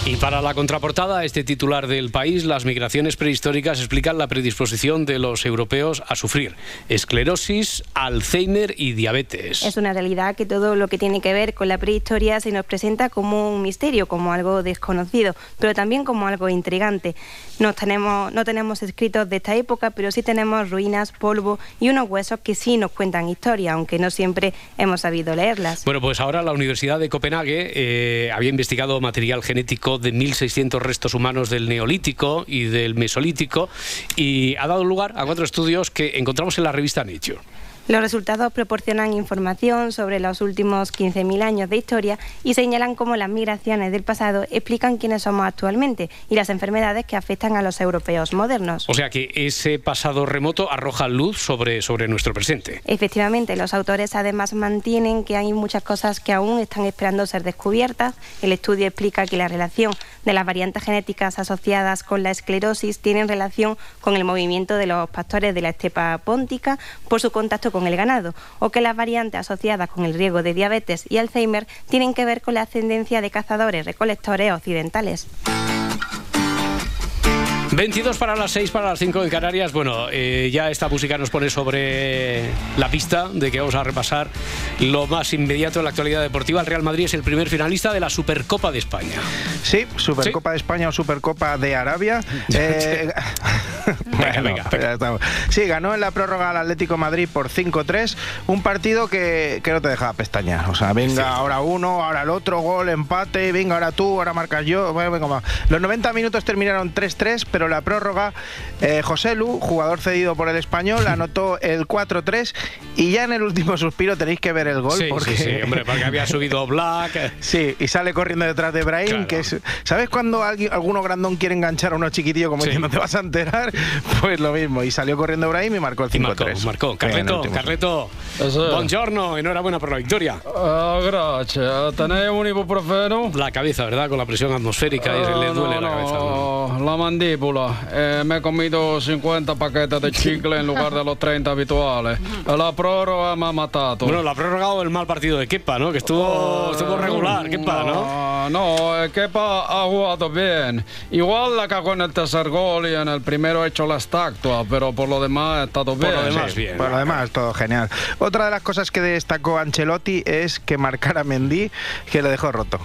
Y para la contraportada, este titular del país, las migraciones prehistóricas explican la predisposición de los europeos a sufrir esclerosis, Alzheimer y diabetes. Es una realidad que todo lo que tiene que ver con la prehistoria se nos presenta como un misterio, como algo desconocido, pero también como algo intrigante. No tenemos, no tenemos escritos de esta época, pero sí tenemos ruinas, polvo y unos huesos que sí nos cuentan historia, aunque no siempre hemos sabido leerlas. Bueno, pues ahora la Universidad de Copenhague eh, había investigado material genético de 1.600 restos humanos del Neolítico y del Mesolítico y ha dado lugar a cuatro estudios que encontramos en la revista Nature. Los resultados proporcionan información sobre los últimos 15.000 años de historia y señalan cómo las migraciones del pasado explican quiénes somos actualmente y las enfermedades que afectan a los europeos modernos. O sea que ese pasado remoto arroja luz sobre, sobre nuestro presente. Efectivamente, los autores además mantienen que hay muchas cosas que aún están esperando ser descubiertas. El estudio explica que la relación de las variantes genéticas asociadas con la esclerosis tienen relación con el movimiento de los pastores de la estepa póntica por su contacto con el ganado, o que las variantes asociadas con el riesgo de diabetes y Alzheimer tienen que ver con la ascendencia de cazadores recolectores occidentales. 22 para las 6, para las 5 en Canarias. Bueno, eh, ya esta música nos pone sobre la pista de que vamos a repasar lo más inmediato de la actualidad deportiva. El Real Madrid es el primer finalista de la Supercopa de España. Sí, Supercopa de España o Supercopa de Arabia. Eh, Venga, venga. Sí, ganó en la prórroga al Atlético Madrid por 5-3, un partido que, que no te dejaba pestañear. O sea, venga, ahora uno, ahora el otro, gol, empate, venga, ahora tú, ahora marcas yo. Bueno, venga, va. Los 90 minutos terminaron 3-3, pero la prórroga, eh, José Lu, jugador cedido por el español, anotó el 4-3 y ya en el último suspiro tenéis que ver el gol. Sí, porque... sí, sí, hombre, porque había subido Black. Sí, y sale corriendo detrás de Brahim, Claro. que es... ¿Sabes cuando alguien, alguno grandón quiere enganchar a uno chiquitillo como Sí. diciendo te vas a enterar? Pues lo mismo, y salió corriendo Brahim y marcó el 5-3. Marcó, marcó. Carleto. Carleto. Buongiorno, enhorabuena por la victoria. Ah, gracias. ¿Tenéis un ibuprofeno? La cabeza, ¿verdad? Con la presión atmosférica y le duele no, la cabeza. no, la mandíbula. Eh, me he comido 50 paquetes de chicle en lugar de los 30 habituales. La prórroga me ha matado. Bueno, lo ha prorrogado el mal partido de Kepa, ¿no? Que estuvo, estuvo regular, Kepa, ¿no? Ah, no, eh, Kepa ha jugado bien. Igual la cagó en el tercer gol y en el primero ha hecho la estatua, pero por lo demás ha estado bien. Sí, Por lo demás, todo genial. Otra de las cosas que destacó Ancelotti es que marcara a Mendy, que le dejó roto.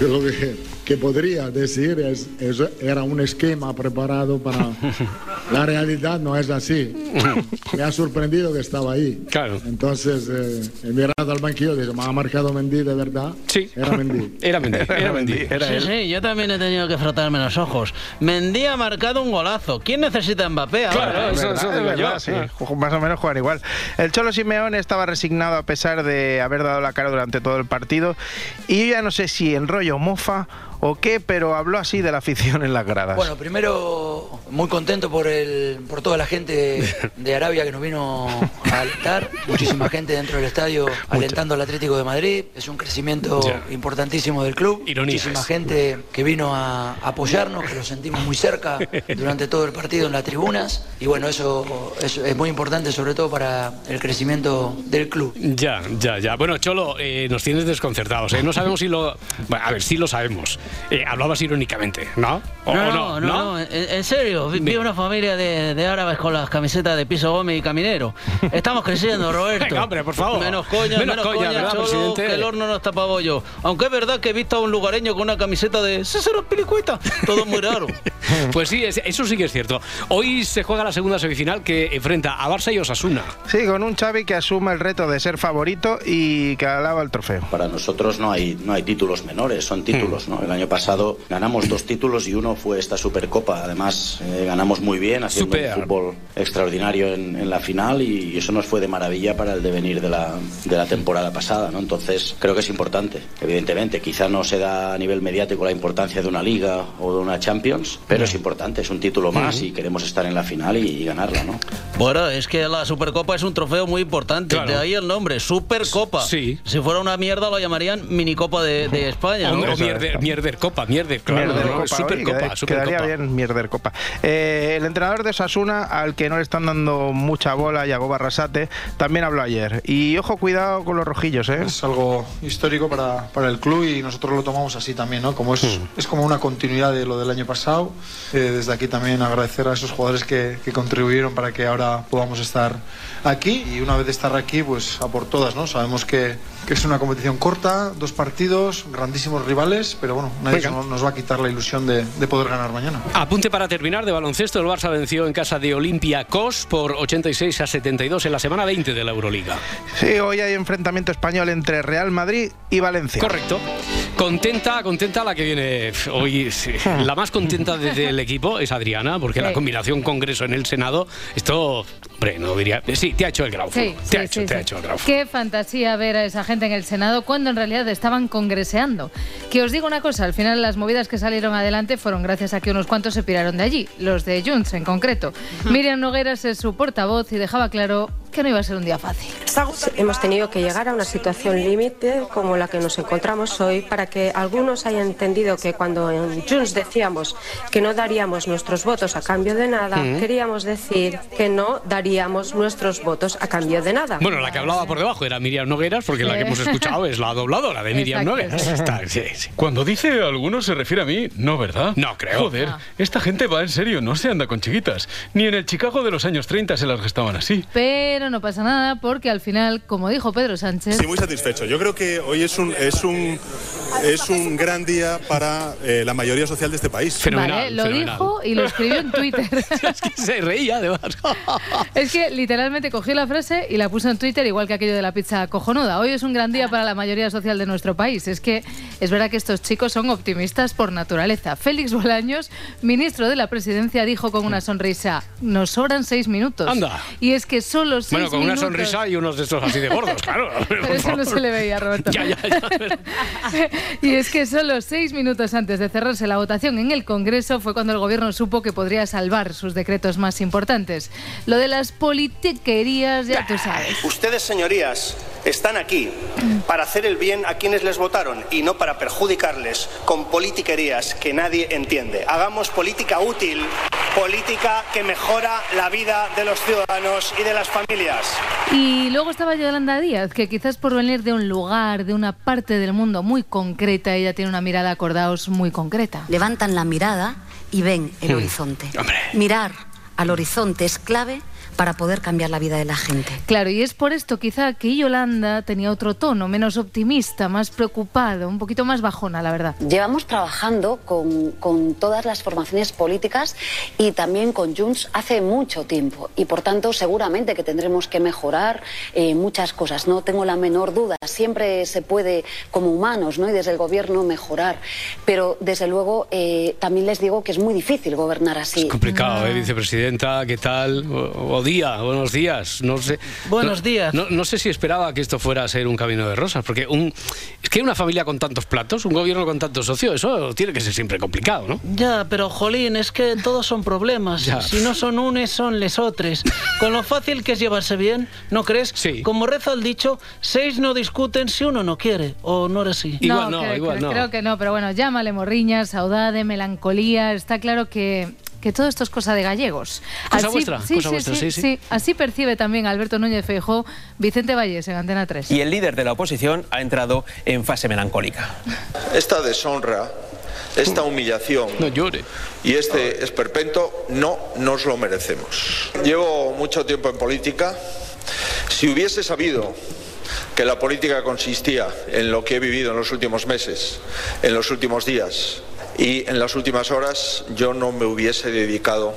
Yo lo que, que podría decir es, eso era un esquema preparado para... La realidad no es así. Me ha sorprendido que estaba ahí. Claro. Entonces, eh, he mirado al banquillo y dije, ¿me ha marcado Mendy de verdad? Sí. Era Mendy. Era Mendy, era Mendy. sí, sí, yo también he tenido que frotarme los ojos. Mendy ha marcado un golazo. ¿Quién necesita a Mbappé ahora? Es verdad, es verdad, sí. Más o menos juegan igual. El Cholo Simeone estaba resignado a pesar de haber dado la cara durante todo el partido. Y yo ya no sé si en rollo mofa o qué, pero habló así de la afición en las gradas. Bueno, primero muy contento por el, por toda la gente de Arabia que nos vino a alentar, muchísima gente dentro del estadio alentando al Atlético de Madrid, es un crecimiento importantísimo del club, Ironías. muchísima gente que vino a apoyarnos, que lo sentimos muy cerca durante todo el partido en las tribunas y bueno, eso, es muy importante sobre todo para el crecimiento del club. Ya, ya, ya. Bueno, Cholo, eh, nos tienes desconcertados. ¿eh? No sabemos si lo. Bueno, a ver, sí lo sabemos. Eh, hablabas irónicamente, ¿no? ¿O No, o no, no, no, en, serio, vi, vi una familia de, de árabes con las camisetas de Piso Gómez y Caminero. Estamos creciendo, Roberto. Venga, hombre, por favor. Menos coña, Menos menos, coña, coña, ¿verdad, Cholo, presidente? que el horno no está para bollo. Aunque es verdad que he visto a un lugareño con una camiseta de César Pilicueta. Todo muy raro. Pues sí, es- eso sí que es cierto. Hoy se juega la segunda semifinal que enfrenta a Barça y Osasuna. Sí, con un Xavi que asume el reto de ser favorito y que alaba el trofeo. Para nosotros no hay, no hay títulos menores, son títulos. ¿no? El año pasado ganamos dos títulos y uno fue esta Supercopa. Además, eh, ganamos muy bien, haciendo Super. un fútbol extraordinario en, en la final y eso nos fue de maravilla para el devenir de la, de la temporada pasada. ¿no? Entonces, creo que es importante, evidentemente. Quizá no se da a nivel mediático la importancia de una liga o de una Champions, pero es importante, es un título más y queremos estar en la final y, y ganarla. ¿no? Bueno, es que la Supercopa es un trofeo muy importante. De ahí el nombre, Supercopa. Sí. Si fuera una mierda lo llamarían Minicopa de, de España. O, ¿no? o mierder, mierder Copa, mierder, claro. Mierder ¿no? Copa, Supercopa, Supercopa. Quedaría bien Mierder Copa. Eh, el entrenador de Osasuna, al que no le están dando mucha bola, Yago Barrasate, también habló ayer. Y ojo, cuidado con los rojillos, ¿eh? Es algo histórico para, para el club y nosotros lo tomamos así también, ¿no? Como es, es como una continuidad de lo del año pasado. Eh, desde aquí también agradecer a esos jugadores que, que contribuyeron para que ahora podamos estar aquí y una vez de estar aquí, pues a por todas, ¿no? Sabemos que, que es una competición corta, dos partidos, grandísimos rivales, pero bueno, nadie nos, va a quitar la ilusión de, de poder ganar mañana. Apunte para terminar de baloncesto. El Barça venció en casa de Olympiacos por 86 a 72 en la semana 20 de la Euroliga. Sí, hoy hay enfrentamiento español entre Real Madrid y Valencia. Correcto. Contenta, contenta la que viene hoy. sí. La más contenta desde el equipo es Adriana, porque la combinación Congreso en el Senado, esto, hombre, no diría. Sí, te ha hecho el grau. Sí, te sí, ha hecho, sí, te ha hecho el grau. Qué fantasía ver a esa gente en el Senado cuando en realidad estaban congreseando. Que os digo una cosa, al final las movidas que salieron adelante fueron gracias a que unos cuantos se piraron de allí, los de Junts en concreto. Miriam Nogueras es su portavoz y dejaba claro que no iba a ser un día fácil. Hemos tenido que llegar a una situación límite como la que nos encontramos hoy para que algunos hayan entendido que cuando en Junts decíamos que no daríamos nuestros votos a cambio de nada, Mm. queríamos decir que no daríamos nuestros votos a cambio de nada. Bueno, la que hablaba por debajo era Miriam Nogueras, porque la que hemos escuchado es la dobladora de Miriam Exacto, Nogueras. exacto. Está- sí, sí. Cuando dice algunos se refiere a mí, no, ¿verdad? No creo. Joder, esta gente va en serio, no se anda con chiquitas. Ni en el Chicago de los años 30 se las gastaban así. Pero Pero no pasa nada porque al final, como dijo Pedro Sánchez, Sí, muy satisfecho. Yo creo que hoy es un, es un, es un gran día para eh, la mayoría social de este país. vale, lo dijo y lo escribió en Twitter. Se reía además. es que literalmente cogió la frase y la puso en Twitter, igual que aquello de la pizza cojonuda. Hoy es un gran día para la mayoría social de nuestro país. Es que es verdad que estos chicos son optimistas por naturaleza. Félix Bolaños, ministro de la presidencia, dijo con una sonrisa: Nos sobran seis minutos. Anda. Y es que solo seis Bueno, con una minutos- sonrisa y unos de estos así de gordos, claro. Pero eso no se le veía, Roberto. Ya, ya, ya. Y es que solo seis minutos antes de cerrarse la votación en el Congreso fue cuando el Gobierno supo que podría salvar sus decretos más importantes. Lo de las politiquerías, ya tú sabes. Ustedes, señorías, están aquí para hacer el bien a quienes les votaron y no para perjudicarles con politiquerías que nadie entiende. Hagamos política útil, política que mejora la vida de los ciudadanos y de las familias. Y luego estaba Yolanda Díaz, que quizás por venir de un lugar, de una parte del mundo muy concreta, ella tiene una mirada, acordaos, muy concreta. Levantan la mirada y ven el horizonte. Mirar al horizonte es clave para poder cambiar la vida de la gente. Claro, y es por esto quizá que Yolanda tenía otro tono, menos optimista, más preocupado, un poquito más bajona, la verdad. Llevamos trabajando con, con todas las formaciones políticas y también con Junts hace mucho tiempo y por tanto seguramente que tendremos que mejorar eh, muchas cosas, no tengo la menor duda. Siempre se puede como humanos ¿no? y desde el gobierno mejorar, pero desde luego eh, también les digo que es muy difícil gobernar así. Complicado, ¿eh, vicepresidenta? ¿Qué tal? O, o día, buenos días. No sé. Buenos no- días. No, no sé si esperaba que esto fuera a ser un camino de rosas, porque un, es que una familia con tantos platos, un gobierno con tantos socios, eso tiene que ser siempre complicado, ¿no? Ya, pero jolín, es que todos son problemas. Ya. Si no son unes, son lesotres. Con lo fácil que es llevarse bien, ¿no crees? Sí. Como reza el dicho, seis no discuten si uno no quiere. ¿O no era así? creo, creo- creo que no, pero bueno, llámale morriña, saudade, melancolía. Está claro que, que todo esto es cosa de gallegos. Cosa vuestra, sí, cosa sí, vuestra, sí, sí, sí. Así percibe también Alberto Núñez Feijó, Vicente Valles en Antena 3. Y el líder de la oposición ha entrado en fase melancólica. Esta deshonra, esta humillación y este esperpento no nos lo merecemos. Llevo mucho tiempo en política. Si hubiese sabido que la política consistía en lo que he vivido en los últimos meses, en los últimos días y en las últimas horas, yo no me hubiese dedicado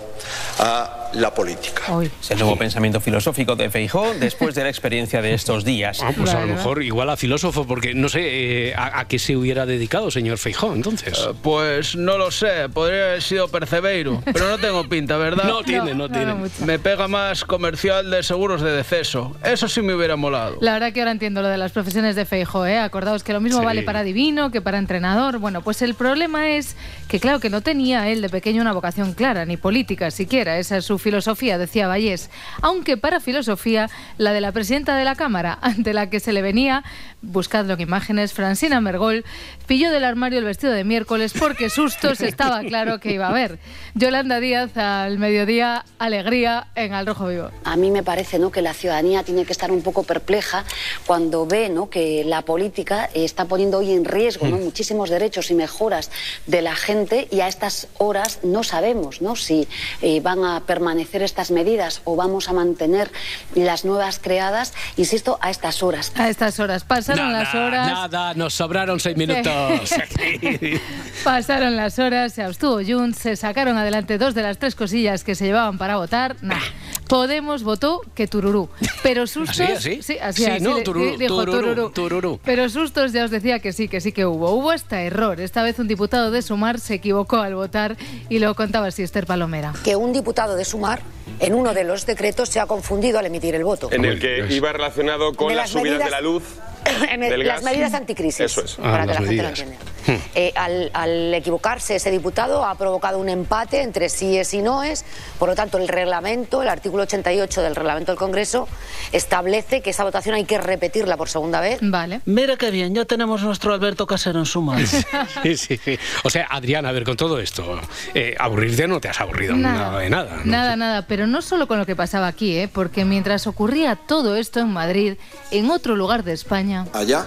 a la política. Es el nuevo pensamiento filosófico de Feijó después de la experiencia de estos días. Ah, pues a lo mejor igual a filósofo, porque no sé eh, a, a qué se hubiera dedicado, señor Feijó, entonces. Eh, Pues no lo sé, podría haber sido percebeiro, pero no tengo pinta, ¿verdad? No tiene, no No, tiene. no. Me pega más comercial de seguros de deceso. Eso sí me hubiera molado. La verdad que ahora entiendo lo de las profesiones de Feijo, ¿eh? Acordaos que lo mismo Sí. vale para divino que para entrenador. Bueno, pues el problema es que, claro, que no tenía él de pequeño una vocación clara, ni política siquiera. Esa es su filosofía, decía Vallés. Aunque para filosofía, la de la presidenta de la Cámara, ante la que se le venía, buscadlo en imágenes, Francina Mergol, pilló del armario el vestido de miércoles porque sustos estaba claro que iba a haber. Yolanda Díaz al mediodía, alegría en Al Rojo Vivo. A mí me parece ¿no? que la ciudadanía tiene que estar un poco perpleja cuando ve ¿no? que la política está poniendo hoy en riesgo ¿no? muchísimos derechos y mejoras de la gente y a estas horas no sabemos ¿no? si eh, van a permanecer estas medidas o vamos a mantener las nuevas creadas, insisto, a estas horas. A estas horas. Pasaron las horas. Nada, nos sobraron seis minutos. Pasaron las horas, se abstuvo Junts, se sacaron adelante dos de las tres cosillas que se llevaban para votar. Nah. Podemos votó que tururú. Pero sustos. ¿Así, así? Sí, así, Sí, así no, le- tururú, dijo tururú, tururú. tururú. Pero sustos ya os decía que sí, que sí que hubo. Hubo hasta error. Esta vez un diputado de Sumar se equivocó al votar y lo contaba así Esther Palomera. que un diputado de Sumar en uno de los decretos se ha confundido al emitir el voto. En el que iba relacionado con De las las subidas medidas- de la luz. En del el- las gas. medidas anticrisis, Eso es. para que la gente lo entienda. Eh, al, al equivocarse ese diputado ha provocado un empate entre síes y noes. Por lo tanto, el reglamento, el artículo 88 del reglamento del Congreso, establece que esa votación hay que repetirla por segunda vez. Vale. Mira qué bien, ya tenemos nuestro Alberto Casero en suma. Sí, sí, sí. O sea, Adrián, a ver, con todo esto, eh, aburrirte no te has aburrido nada, de nada. ¿no? Nada, nada, pero no solo con lo que pasaba aquí, ¿eh? porque mientras ocurría todo esto en Madrid, en otro lugar de España, Allá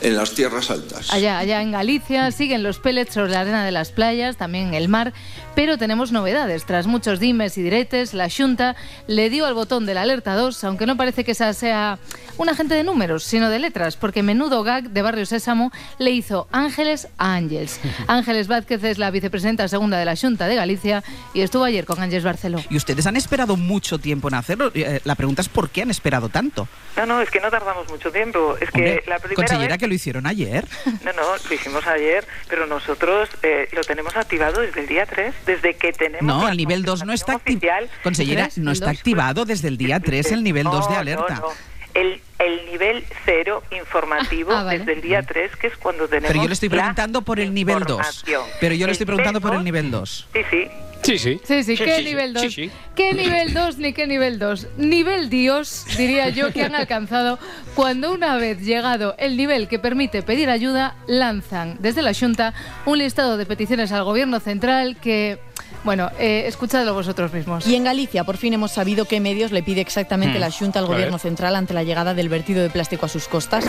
en las tierras altas. Allá, allá en Galicia siguen los pellets sobre la arena de las playas, también el mar, pero tenemos novedades. Tras muchos dimes y diretes, la Junta le dio al botón de la alerta 2, aunque no parece que esa sea un agente de números, sino de letras, porque menudo gag de Barrio Sésamo le hizo Ángeles a Ángeles. Ángeles Vázquez es la vicepresidenta segunda de la Junta de Galicia y estuvo ayer con Ángeles Barceló. Y ustedes han esperado mucho tiempo en hacerlo. Eh, La pregunta es ¿por qué han esperado tanto? No, no, es que no tardamos mucho tiempo. Es que Hombre, la primera consellera vez... que lo hicieron ayer. No, no, lo hicimos ayer, pero nosotros eh, lo tenemos activado desde el día 3, desde que tenemos... No, el nivel 2 no está activado. Consellera, no ¿El está activado desde el día 3 el nivel 2 de No, alerta. no, no. El, el nivel 0 informativo Ah, vale. desde el día 3, que es cuando tenemos Pero yo le estoy la preguntando por el nivel 2. información. Pero yo le estoy preguntando por el P2, nivel 2. Sí, sí. Sí, sí. Sí, sí, ¿qué sí. nivel 2? Sí, sí. ¿Qué nivel 2 ni qué nivel 2? Nivel Dios, diría yo, que han alcanzado cuando una vez llegado el nivel que permite pedir ayuda, lanzan desde la Junta un listado de peticiones al Gobierno Central que, bueno, eh, escuchadlo vosotros mismos. Y en Galicia, por fin hemos sabido qué medios le pide exactamente Hmm. la Junta al Gobierno. Central ante la llegada del vertido de plástico a sus costas.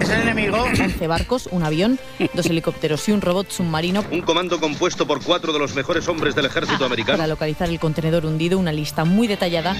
¿Es el enemigo? 11 barcos, un avión, dos helicópteros y un robot submarino Un comando compuesto por cuatro de los mejores hombres del ejército americano. para localizar el contenedor hundido, una lista muy detallada.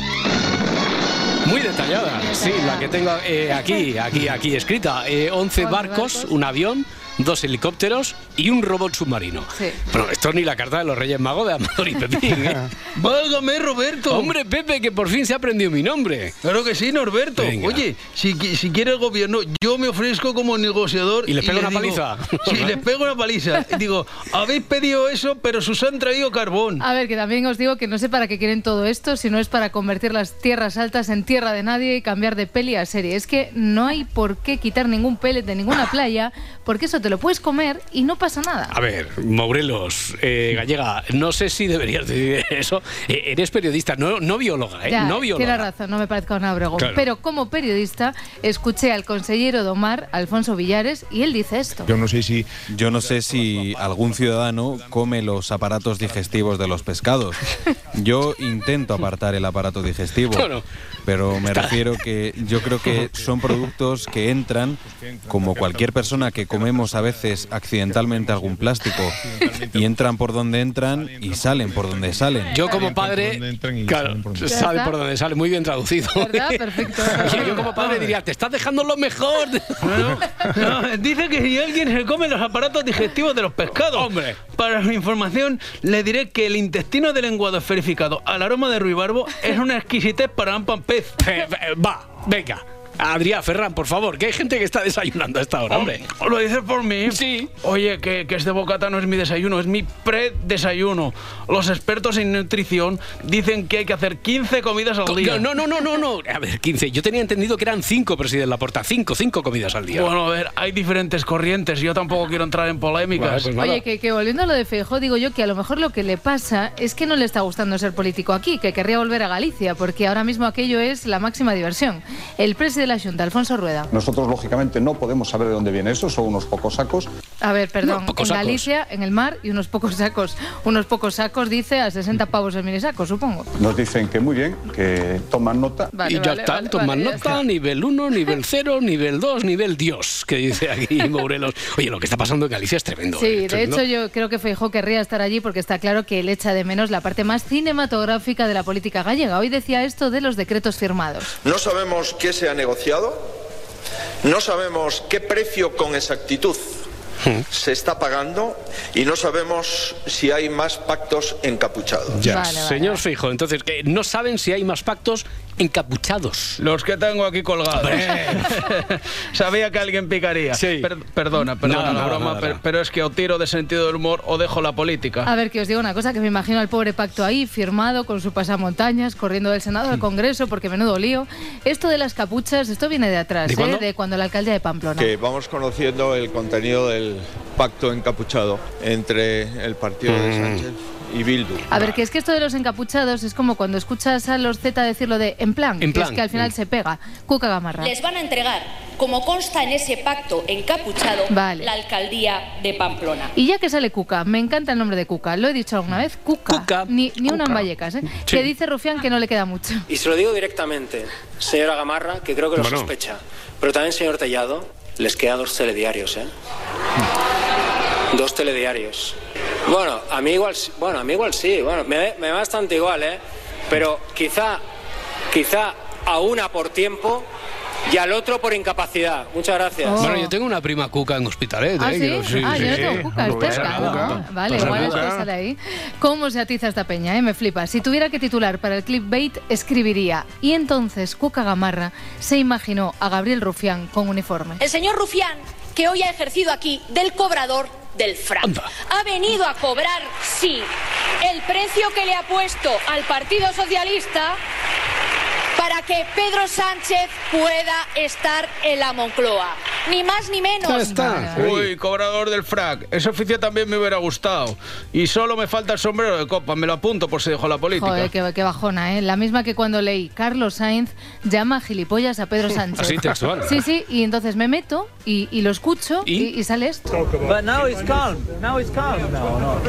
Muy detallada, sí, la que tengo eh, aquí, aquí, aquí escrita. Eh, 11 barcos, un avión, dos helicópteros y un robot submarino. Sí. Bueno, esto es ni la carta de los Reyes Magos de Amador y Pepín. ¿eh? ¡Válgame, Roberto! Hombre, Pepe, que por fin se ha aprendido mi nombre. Claro que sí, Norberto. Venga. Oye, si, si quiere el gobierno, yo me ofrezco como negociador. ¿Y les pega una digo- paliza? Sí, les pego una paliza. Y digo, habéis pedido eso, pero sus han traído carbón. A ver, que también os digo que no sé para qué quieren todo esto, si no es para convertir las tierras altas en tierra de nadie y cambiar de peli a serie. Es que no hay por qué quitar ningún pellet de ninguna playa, porque eso te lo puedes comer y no pasa nada. A ver, Morelos, eh, Gallega, no sé si deberías decir eso. Eh, eres periodista, no, no bióloga, ¿eh? Ya, no tiene bióloga. razón, no me parezca un abrego. Claro. Pero como periodista, escuché al consellero Domar, Alfonso Villares, y él dice esto. Yo no sé si yo no sé si algún ciudadano come los aparatos digestivos de los pescados. Yo intento apartar el aparato digestivo, Bueno. Pero me refiero que yo creo que son productos que entran como cualquier persona que comemos a veces accidentalmente algún plástico y entran por donde entran y salen por donde salen. Yo como padre, claro, sale por donde sale, muy bien traducido. ¿Verdad? Perfecto. Yo- como padre diría, te estás dejando lo mejor. No, dice que si alguien se come los aparatos digestivos de los pescados. Hombre. Para su información, le diré que el intestino de lenguado esferificado al aroma de ruibarbo es una exquisitez para un pan pez. Eh, eh, Va, venga. Adrián, Ferran, por favor, que hay gente que está desayunando a esta hora, hombre. Oh, ¿Lo dices por mí? Sí. Oye, que, que este bocata no es mi desayuno, es mi pre-desayuno. Los expertos en nutrición dicen que hay que hacer 15 comidas al día. No, no, no, no, no. A ver, 15. Yo tenía entendido que eran 5, presidente Laporta. 5, 5 comidas al día. Bueno, a ver, hay diferentes corrientes. Yo tampoco quiero entrar en polémicas. pues Oye, que, que volviendo a lo de Feijóo, digo yo que a lo mejor lo que le pasa es que no le está gustando ser político aquí, que querría volver a Galicia, porque ahora mismo aquello es la máxima diversión. El presidente de la Junta, Alfonso Rueda. Nosotros, lógicamente, no podemos saber de dónde viene eso, son unos pocos sacos. A ver, perdón, en sacos. Galicia, en el mar y unos pocos sacos. Unos pocos sacos, dice, a 60 pavos el minisaco, supongo. Nos dicen que muy bien, que toman nota. Vale, y ya vale, está, vale, toman nota, está. nivel 1, nivel 0, nivel 2, nivel Dios, que dice aquí Morelos. Oye, lo que está pasando en Galicia es tremendo. Sí, ¿eh? de Tremendo. hecho yo creo que Feijóo querría estar allí porque está claro que él echa de menos la parte más cinematográfica de la política gallega. Hoy decía esto de los decretos firmados. No sabemos qué se ha negociado, no sabemos qué precio con exactitud se está pagando y no sabemos si hay más pactos encapuchados. Ya, señor Fijo, entonces, que no saben si hay más pactos encapuchados. Los que tengo aquí colgados. Sabía que alguien picaría. Per- perdona, perdona Nada, la broma, nada, pero, nada. pero es que o tiro de sentido del humor o dejo la política. A ver, que os digo una cosa, que me imagino al pobre pacto ahí, firmado con su pasamontañas, corriendo del Senado al Congreso, porque menudo lío. Esto de las capuchas, esto viene de atrás, ¿De ¿eh? de cuando la alcaldía de Pamplona. Que vamos conociendo el contenido del pacto encapuchado entre el partido de Sánchez y Bildu. A ver, que es que esto de los encapuchados es como cuando escuchas a los Z decirlo de en plan, En que es plan, que al final mm. se pega. Cuca Gamarra. Les van a entregar, como consta en ese pacto encapuchado, Vale. la alcaldía de Pamplona. Y ya que sale Cuca, me encanta el nombre de Cuca, lo he dicho alguna vez, Cuca, ni, ni una en Vallecas, ¿eh? Sí. que dice Rufián que no le queda mucho. Y se lo digo directamente, señora Gamarra, que creo que lo Bueno. sospecha, pero también señor Tellado, les queda dos telediarios, ¿eh? Dos telediarios. Bueno, a mí igual, bueno, a mí igual sí, bueno, me, me da bastante igual, ¿eh? Pero quizá, quizá a una por tiempo y al otro por incapacidad. Muchas gracias. Bueno, yo tengo una prima cuca en Hospitalet. ¿Ah, ¿eh? sí? ah, yo no tengo cuca, es pesca. Vale, igual es que sale ahí. ¿Cómo se atiza esta peña? Eh? Me flipa. Si tuviera que titular para el clipbait, escribiría. Y entonces Cuca Gamarra se imaginó a Gabriel Rufián con uniforme. El señor Rufián, que hoy ha ejercido aquí del cobrador del. Ha venido a cobrar, sí, el precio que le ha puesto al Partido Socialista para que Pedro Sánchez pueda estar en la Moncloa. Ni más ni menos. está. Uy, cobrador del frac. Ese oficio también me hubiera gustado. Y solo me falta el sombrero de copa. Me lo apunto por si dejo la política. Joder, qué, bajona, ¿eh? La misma que cuando leí Carlos Sainz llama gilipollas a Pedro Sánchez. Así textual. Sí, sí, y entonces me meto y, y lo escucho y, y, sale esto. But now he's calm. Now he's calm. No, no.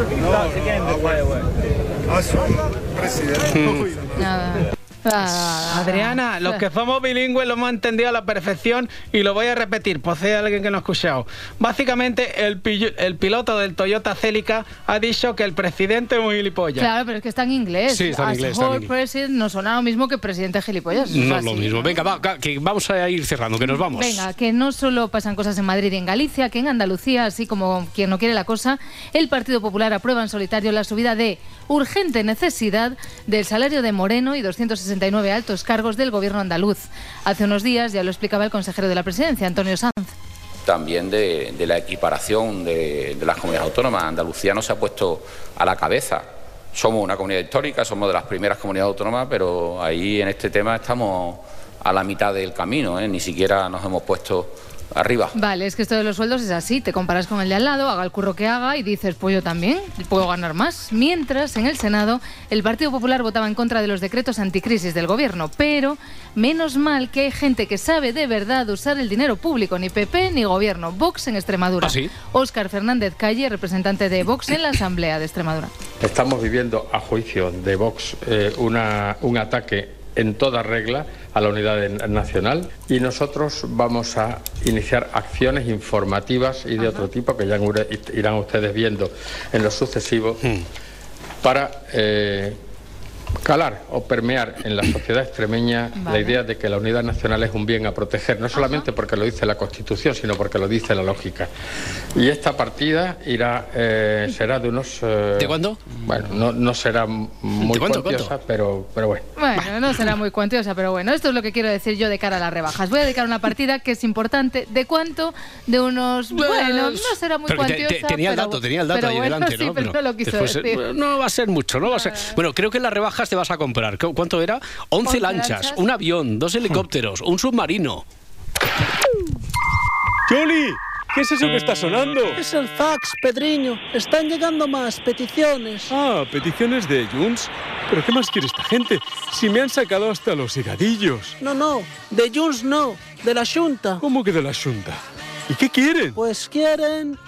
presidente. Nada. Ah. Adriana, los que somos bilingües lo hemos entendido a la perfección y lo voy a repetir, por si hay alguien que no ha escuchado. Básicamente, el, el piloto del Toyota Celica ha dicho que el presidente es un gilipollas. Claro, pero es que está en inglés. Sí, está en inglés. Está en inglés. no suena lo mismo que presidente gilipollas. No es lo mismo. Venga, va, que vamos a ir cerrando, que nos vamos. Venga, que no solo pasan cosas en Madrid y en Galicia, que en Andalucía, así como quien no quiere la cosa, el Partido Popular aprueba en solitario la subida de urgente necesidad del salario de Moreno y 269 altos cargos del gobierno andaluz. Hace unos días ya lo explicaba el consejero de la presidencia, Antonio Sanz. También de, la equiparación de, las comunidades autónomas. Andalucía no se ha puesto a la cabeza. Somos una comunidad histórica, somos de las primeras comunidades autónomas, pero ahí en este tema estamos a la mitad del camino. ¿eh? Ni siquiera nos hemos puesto arriba. Vale, es que esto de los sueldos es así, te comparas con el de al lado, haga el curro que haga y dices, pues yo también, puedo ganar más. Mientras, en el Senado, el Partido Popular votaba en contra de los decretos anticrisis del gobierno, pero menos mal que hay gente que sabe de verdad usar el dinero público, ni PP ni gobierno, Vox en Extremadura. ¿Ah, Óscar Fernández Calle, representante de Vox en la Asamblea de Extremadura. Estamos viviendo, a juicio de Vox, eh, una, un ataque en toda regla a la unidad nacional y nosotros vamos a iniciar acciones informativas y de otro tipo que ya irán ustedes viendo en lo sucesivo hmm. para eh, calar o permear en la sociedad extremeña la idea de que la unidad nacional es un bien a proteger, no solamente porque lo dice la Constitución, sino porque lo dice la lógica. Y esta partida irá eh, será de unos... Eh, ¿De cuándo? Bueno, no, no será muy cuantiosa, pero, pero bueno. Bueno, no será muy cuantiosa, pero bueno, esto es lo que quiero decir yo de cara a las rebajas. Voy a dedicar una partida que es importante. ¿De cuánto? De unos... Bueno, no será muy cuantiosa, tenía el dato, tenía el dato ahí delante, ¿no? Pero, no, lo quiso decir. no va a ser mucho, no va a ser... Bueno, creo que las rebajas te vas a comprar? ¿Cuánto era? 11 lanchas, un avión, dos helicópteros, un submarino. ¡Jolly! ¿Qué es eso que está sonando? Es el fax, Pedriño. Están llegando más peticiones. Ah, peticiones de Junts. ¿Pero qué más quiere esta gente? Si me han sacado hasta los higadillos. No, no, de Junts no, de la Junta. ¿Cómo que de la Junta? ¿Y qué quieren? Pues quieren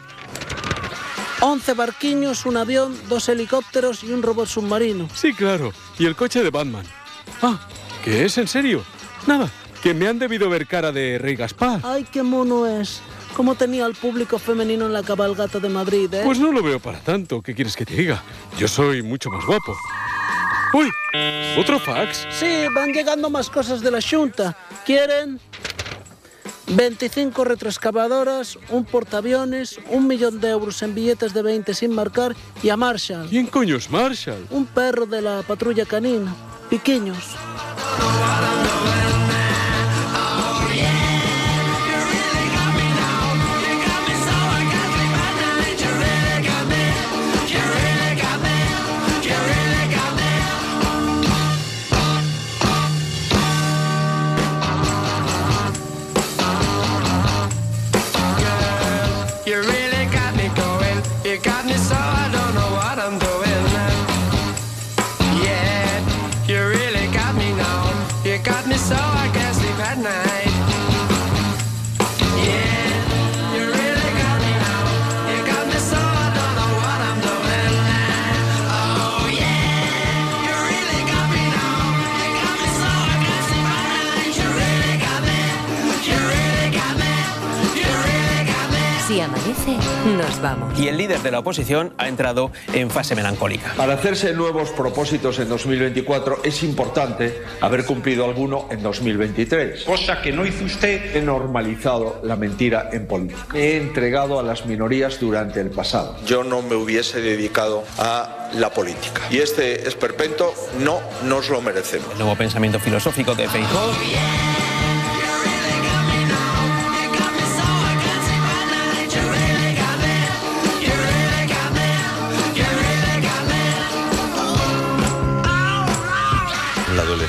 11 barquiños, un avión, dos helicópteros y un robot submarino. Sí, claro. Y el coche de Batman. Ah, ¿qué es? ¿En serio? Nada, que me han debido ver cara de Rey Gaspar. Ay, qué mono es. ¿Cómo tenía al público femenino en la cabalgata de Madrid, eh? Pues no lo veo para tanto. ¿Qué quieres que te diga? Yo soy mucho más guapo. ¡Uy! ¿Otro fax? Sí, van llegando más cosas de la Junta. ¿Quieren? 25 retroexcavadoras, un portaaviones, un millón de euros en billetes de 20 sin marcar y a Marshall. ¿Quién coño es Marshall? Un perro de la patrulla canina. Piquiños. Amanece, nos vamos. Y el líder de la oposición ha entrado en fase melancólica. Para hacerse nuevos propósitos en 2024 es importante haber cumplido alguno en 2023. Cosa que no hizo usted. He normalizado la mentira en política. Me he entregado a las minorías durante el pasado. Yo no me hubiese dedicado a la política. Y este esperpento no nos lo merecemos. El nuevo pensamiento filosófico de Feijóo.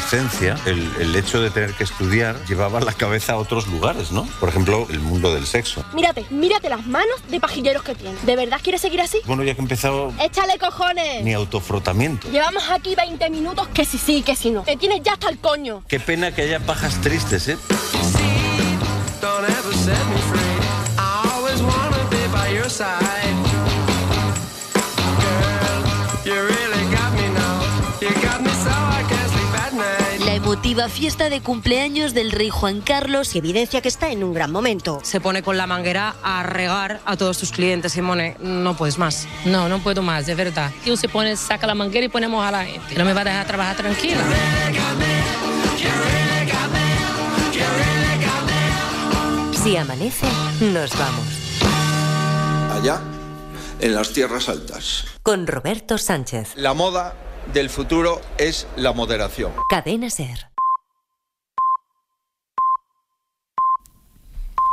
Adolescencia, el, el hecho de tener que estudiar llevaba la cabeza a otros lugares, ¿no? Por ejemplo, el mundo del sexo. Mírate, mírate las manos de pajilleros que tienes. ¿De verdad quieres seguir así? Bueno, ya que he empezado, ¡Échale cojones! ni autofrotamiento. Llevamos aquí 20 minutos que si sí, que si no. Me tienes ya hasta el coño. Qué pena que haya pajas tristes, ¿eh? Don't ever set me free. I always wanna be by your side. Emotiva fiesta de cumpleaños del rey Juan Carlos evidencia que está en un gran momento. Se pone con la manguera a regar a todos tus clientes, Simone. No puedes más. No, no puedo más, de verdad. Y uno se pone, saca la manguera y ponemos a la gente. No me va a dejar trabajar tranquila. Si amanece, nos vamos. Allá, en las tierras altas. Con Roberto Sánchez. La moda del futuro es la moderación. Cadena Ser.